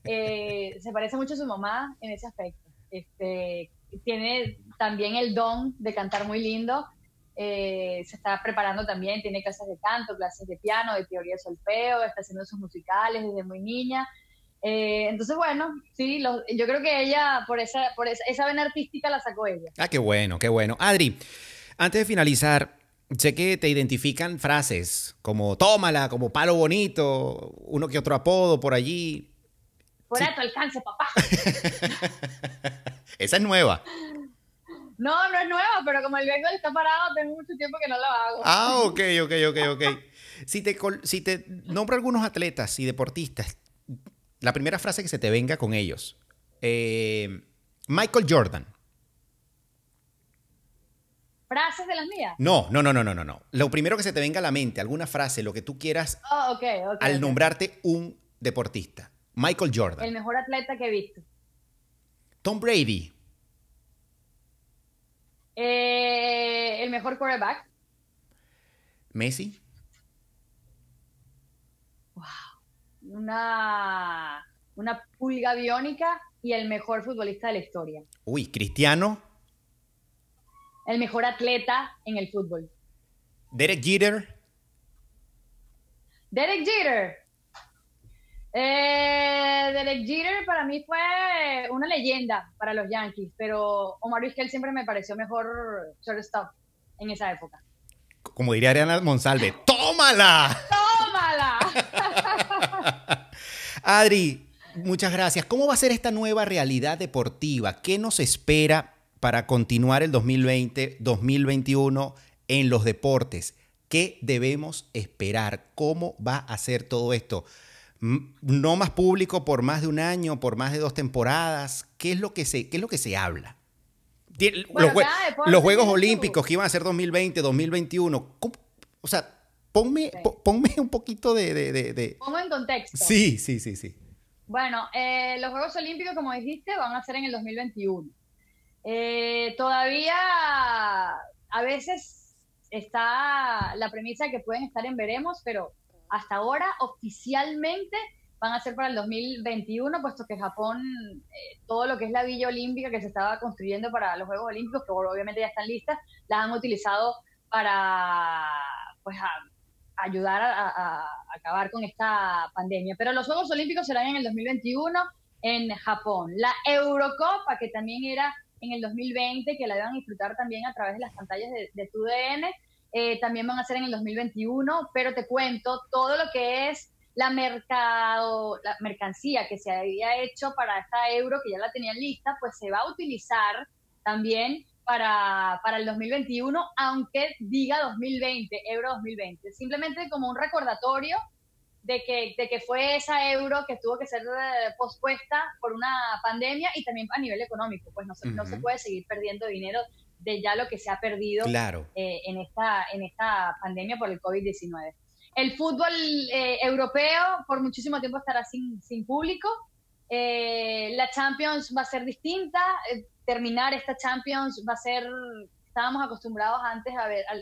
eh, se parece mucho a su mamá en ese aspecto. Este, tiene también el don de cantar muy lindo. Eh, se está preparando también, tiene clases de canto, clases de piano, de teoría de solfeo, está haciendo sus musicales desde muy niña. Eh, entonces, bueno, sí, yo creo que ella, por esa, por esa, esa vena artística la sacó ella. Ah, qué bueno, qué bueno. Adri, antes de finalizar, sé que te identifican frases como tómala, como palo bonito, uno que otro apodo por allí. Por tu alcance, papá. Esa es nueva. No, no es nueva, pero como el béisbol está parado, tengo mucho tiempo que no la hago. Ah, ok, ok, ok, ok. Si te, si te nombro algunos atletas y deportistas, la primera frase que se te venga con ellos. Eh, Michael Jordan. ¿Frases de las mías? No, no, no, no, no, no. Lo primero que se te venga a la mente, alguna frase, lo que tú quieras, oh, okay, al nombrarte un deportista. Michael Jordan. El mejor atleta que he visto. Tom Brady. Eh, el mejor quarterback. Messi. Wow. Una, una pulga biónica y el mejor futbolista de la historia. Uy, Cristiano. el mejor atleta en el fútbol. Derek Jeter. Derek Jeter. Eh, Derek Jeter para mí fue una leyenda para los Yankees, pero Omar Vizquel siempre me pareció mejor shortstop en esa época. Como diría Ariana Monsalve, ¡tómala! ¡Tómala! Adri, muchas gracias. ¿Cómo va a ser esta nueva realidad deportiva? ¿Qué nos espera para continuar el 2020-2021 en los deportes? ¿Qué debemos esperar? ¿Cómo va a ser todo esto? No más público por más de un año, por más de dos temporadas. ¿Qué es lo que se, qué es lo que se habla? los, Juegos Olímpicos que iban a ser 2020, 2021. O sea, ponme, ponme un poquito de, de, Pongo en contexto. Sí, sí, sí, sí. Bueno, eh, los Juegos Olímpicos, como dijiste, van a ser en el 2021. Eh, todavía a veces está la premisa de que pueden estar en veremos, pero hasta ahora oficialmente van a ser para el 2021, puesto que Japón, eh, todo lo que es la Villa Olímpica que se estaba construyendo para los Juegos Olímpicos, que obviamente ya están listas, las han utilizado para pues, ayudar a, acabar con esta pandemia. Pero los Juegos Olímpicos serán en el 2021 en Japón. La Eurocopa, que también era en el 2020, que la iban a disfrutar también a través de las pantallas de, de TUDN, eh, también van a ser en el 2021, pero te cuento todo lo que es la mercado, la mercancía que se había hecho para esta euro, que ya la tenían lista, pues se va a utilizar también para, para el 2021, aunque diga 2020, euro 2020. Simplemente como un recordatorio de que, de que fue esa euro que tuvo que ser eh, pospuesta por una pandemia y también a nivel económico, pues no se, no se puede seguir perdiendo dinero de ya lo que se ha perdido claro. Eh, en, esta, en esta pandemia por el COVID-19. El fútbol eh, europeo por muchísimo tiempo estará sin, sin público. Eh, la Champions va a ser distinta. Eh, terminar esta Champions va a ser. Estábamos acostumbrados antes a ver al.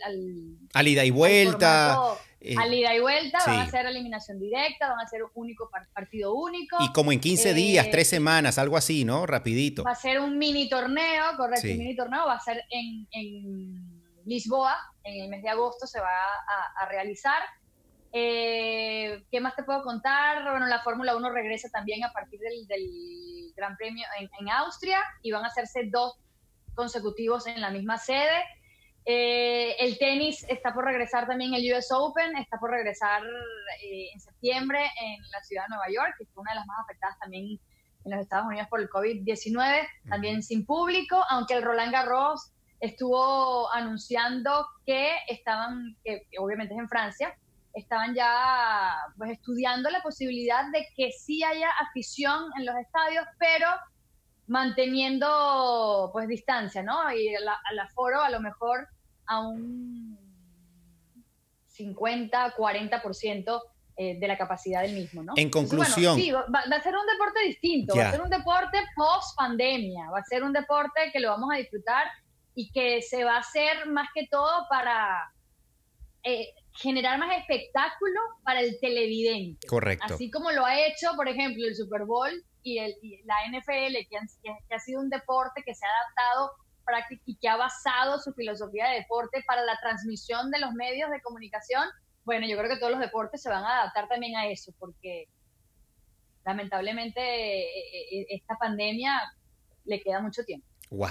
al, ida y vuelta. al ida y vuelta, van a ser eliminación directa, van a ser un único partido único. Y como en 15 días, 3 semanas, algo así, ¿no? Rapidito. Va a ser un mini torneo, correcto, un mini torneo, va a ser en, en Lisboa, en el mes de agosto se va a, a realizar. Eh, ¿Qué más te puedo contar? Bueno, la Fórmula 1 regresa también a partir del, Gran Premio en, Austria y van a hacerse dos consecutivos en la misma sede. Eh, el tenis está por regresar también, el US Open está por regresar eh, en septiembre en la ciudad de Nueva York, que fue una de las más afectadas también en los Estados Unidos por el COVID-19, también sin público, aunque el Roland Garros estuvo anunciando que estaban, que obviamente es en Francia, estaban ya pues estudiando la posibilidad de que sí haya afición en los estadios, pero manteniendo pues distancia, ¿no? Y al aforo a lo mejor a un 50, 40% eh, de la capacidad del mismo, ¿no? En conclusión. sí, va, a ser un deporte distinto, va a ser un deporte post pandemia, va a ser un deporte que lo vamos a disfrutar y que se va a hacer más que todo para eh, generar más espectáculo para el televidente. Correcto. Así como lo ha hecho, por ejemplo, el Super Bowl y, el, la NFL, que, ha sido un deporte que se ha adaptado y que ha basado su filosofía de deporte para la transmisión de los medios de comunicación. Bueno, yo creo que todos los deportes se van a adaptar también a eso, porque lamentablemente eh, eh, esta pandemia le queda mucho tiempo. Wow.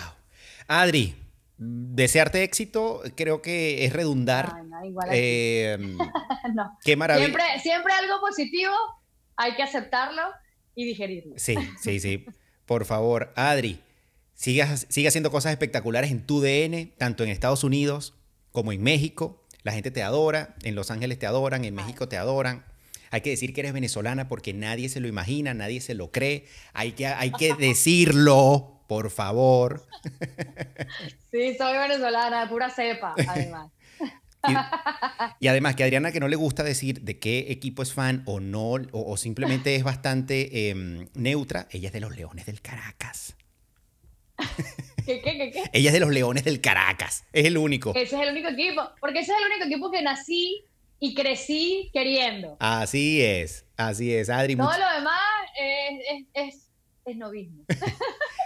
Adri, desearte éxito creo que es redundar. Eh, no. Qué maravilla. Siempre, siempre algo positivo, hay que aceptarlo y digerirlo. Sí, sí, sí. Por favor, Adri, siga, siga haciendo cosas espectaculares en tu DN, tanto en Estados Unidos como en México. La gente te adora, en Los Ángeles te adoran, en México te adoran. Hay que decir que eres venezolana porque nadie se lo imagina, nadie se lo cree. Hay que, hay que decirlo por favor. Sí, soy venezolana, pura cepa, además. Y, además que Adriana que no le gusta decir de qué equipo es fan o no, o, simplemente es bastante em, neutra, ella es de los Leones del Caracas. ¿Qué, qué, qué, qué? Ella es de los Leones del Caracas, es el único. Ese es el único equipo, porque ese es el único equipo que nací y crecí queriendo. Así es, así es, Adri. Todo lo demás es, es, es, es novismo.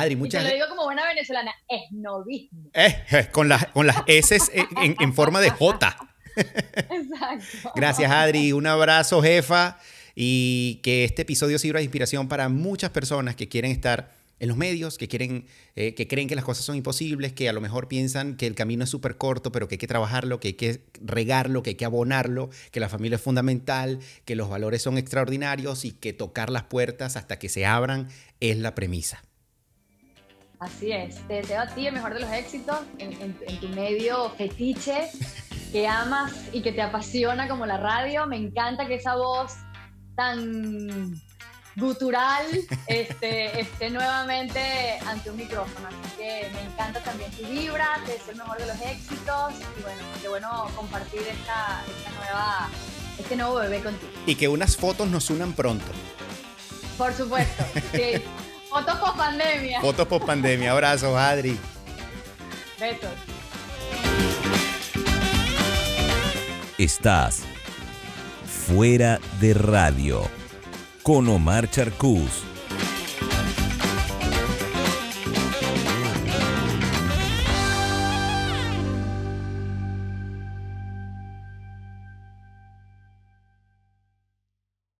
Adri, muchas Y te lo digo como buena venezolana, es novismo. Eh, eh, con, las con las S en, en forma de J. Exacto. Gracias, Adri. Un abrazo, jefa. Y que este episodio sirva de inspiración para muchas personas que quieren estar en los medios, que, quieren, eh, que creen que las cosas son imposibles, que a lo mejor piensan que el camino es súper corto, pero que hay que trabajarlo, que hay que regarlo, que hay que abonarlo, que la familia es fundamental, que los valores son extraordinarios y que tocar las puertas hasta que se abran es la premisa. Así es. Te deseo a ti el mejor de los éxitos en, en- en tu medio fetiche que amas y que te apasiona como la radio. Me encanta que esa voz tan gutural este, esté nuevamente ante un micrófono. Así que me encanta también tu vibra, te deseo el mejor de los éxitos y bueno, qué bueno compartir esta, esta nueva, este nuevo bebé contigo. Y que unas fotos nos unan pronto. Por supuesto. Sí. Fotos post pandemia. Fotos post pandemia. Abrazos, Adri. Besos. Estás fuera de radio con Omar Charcús.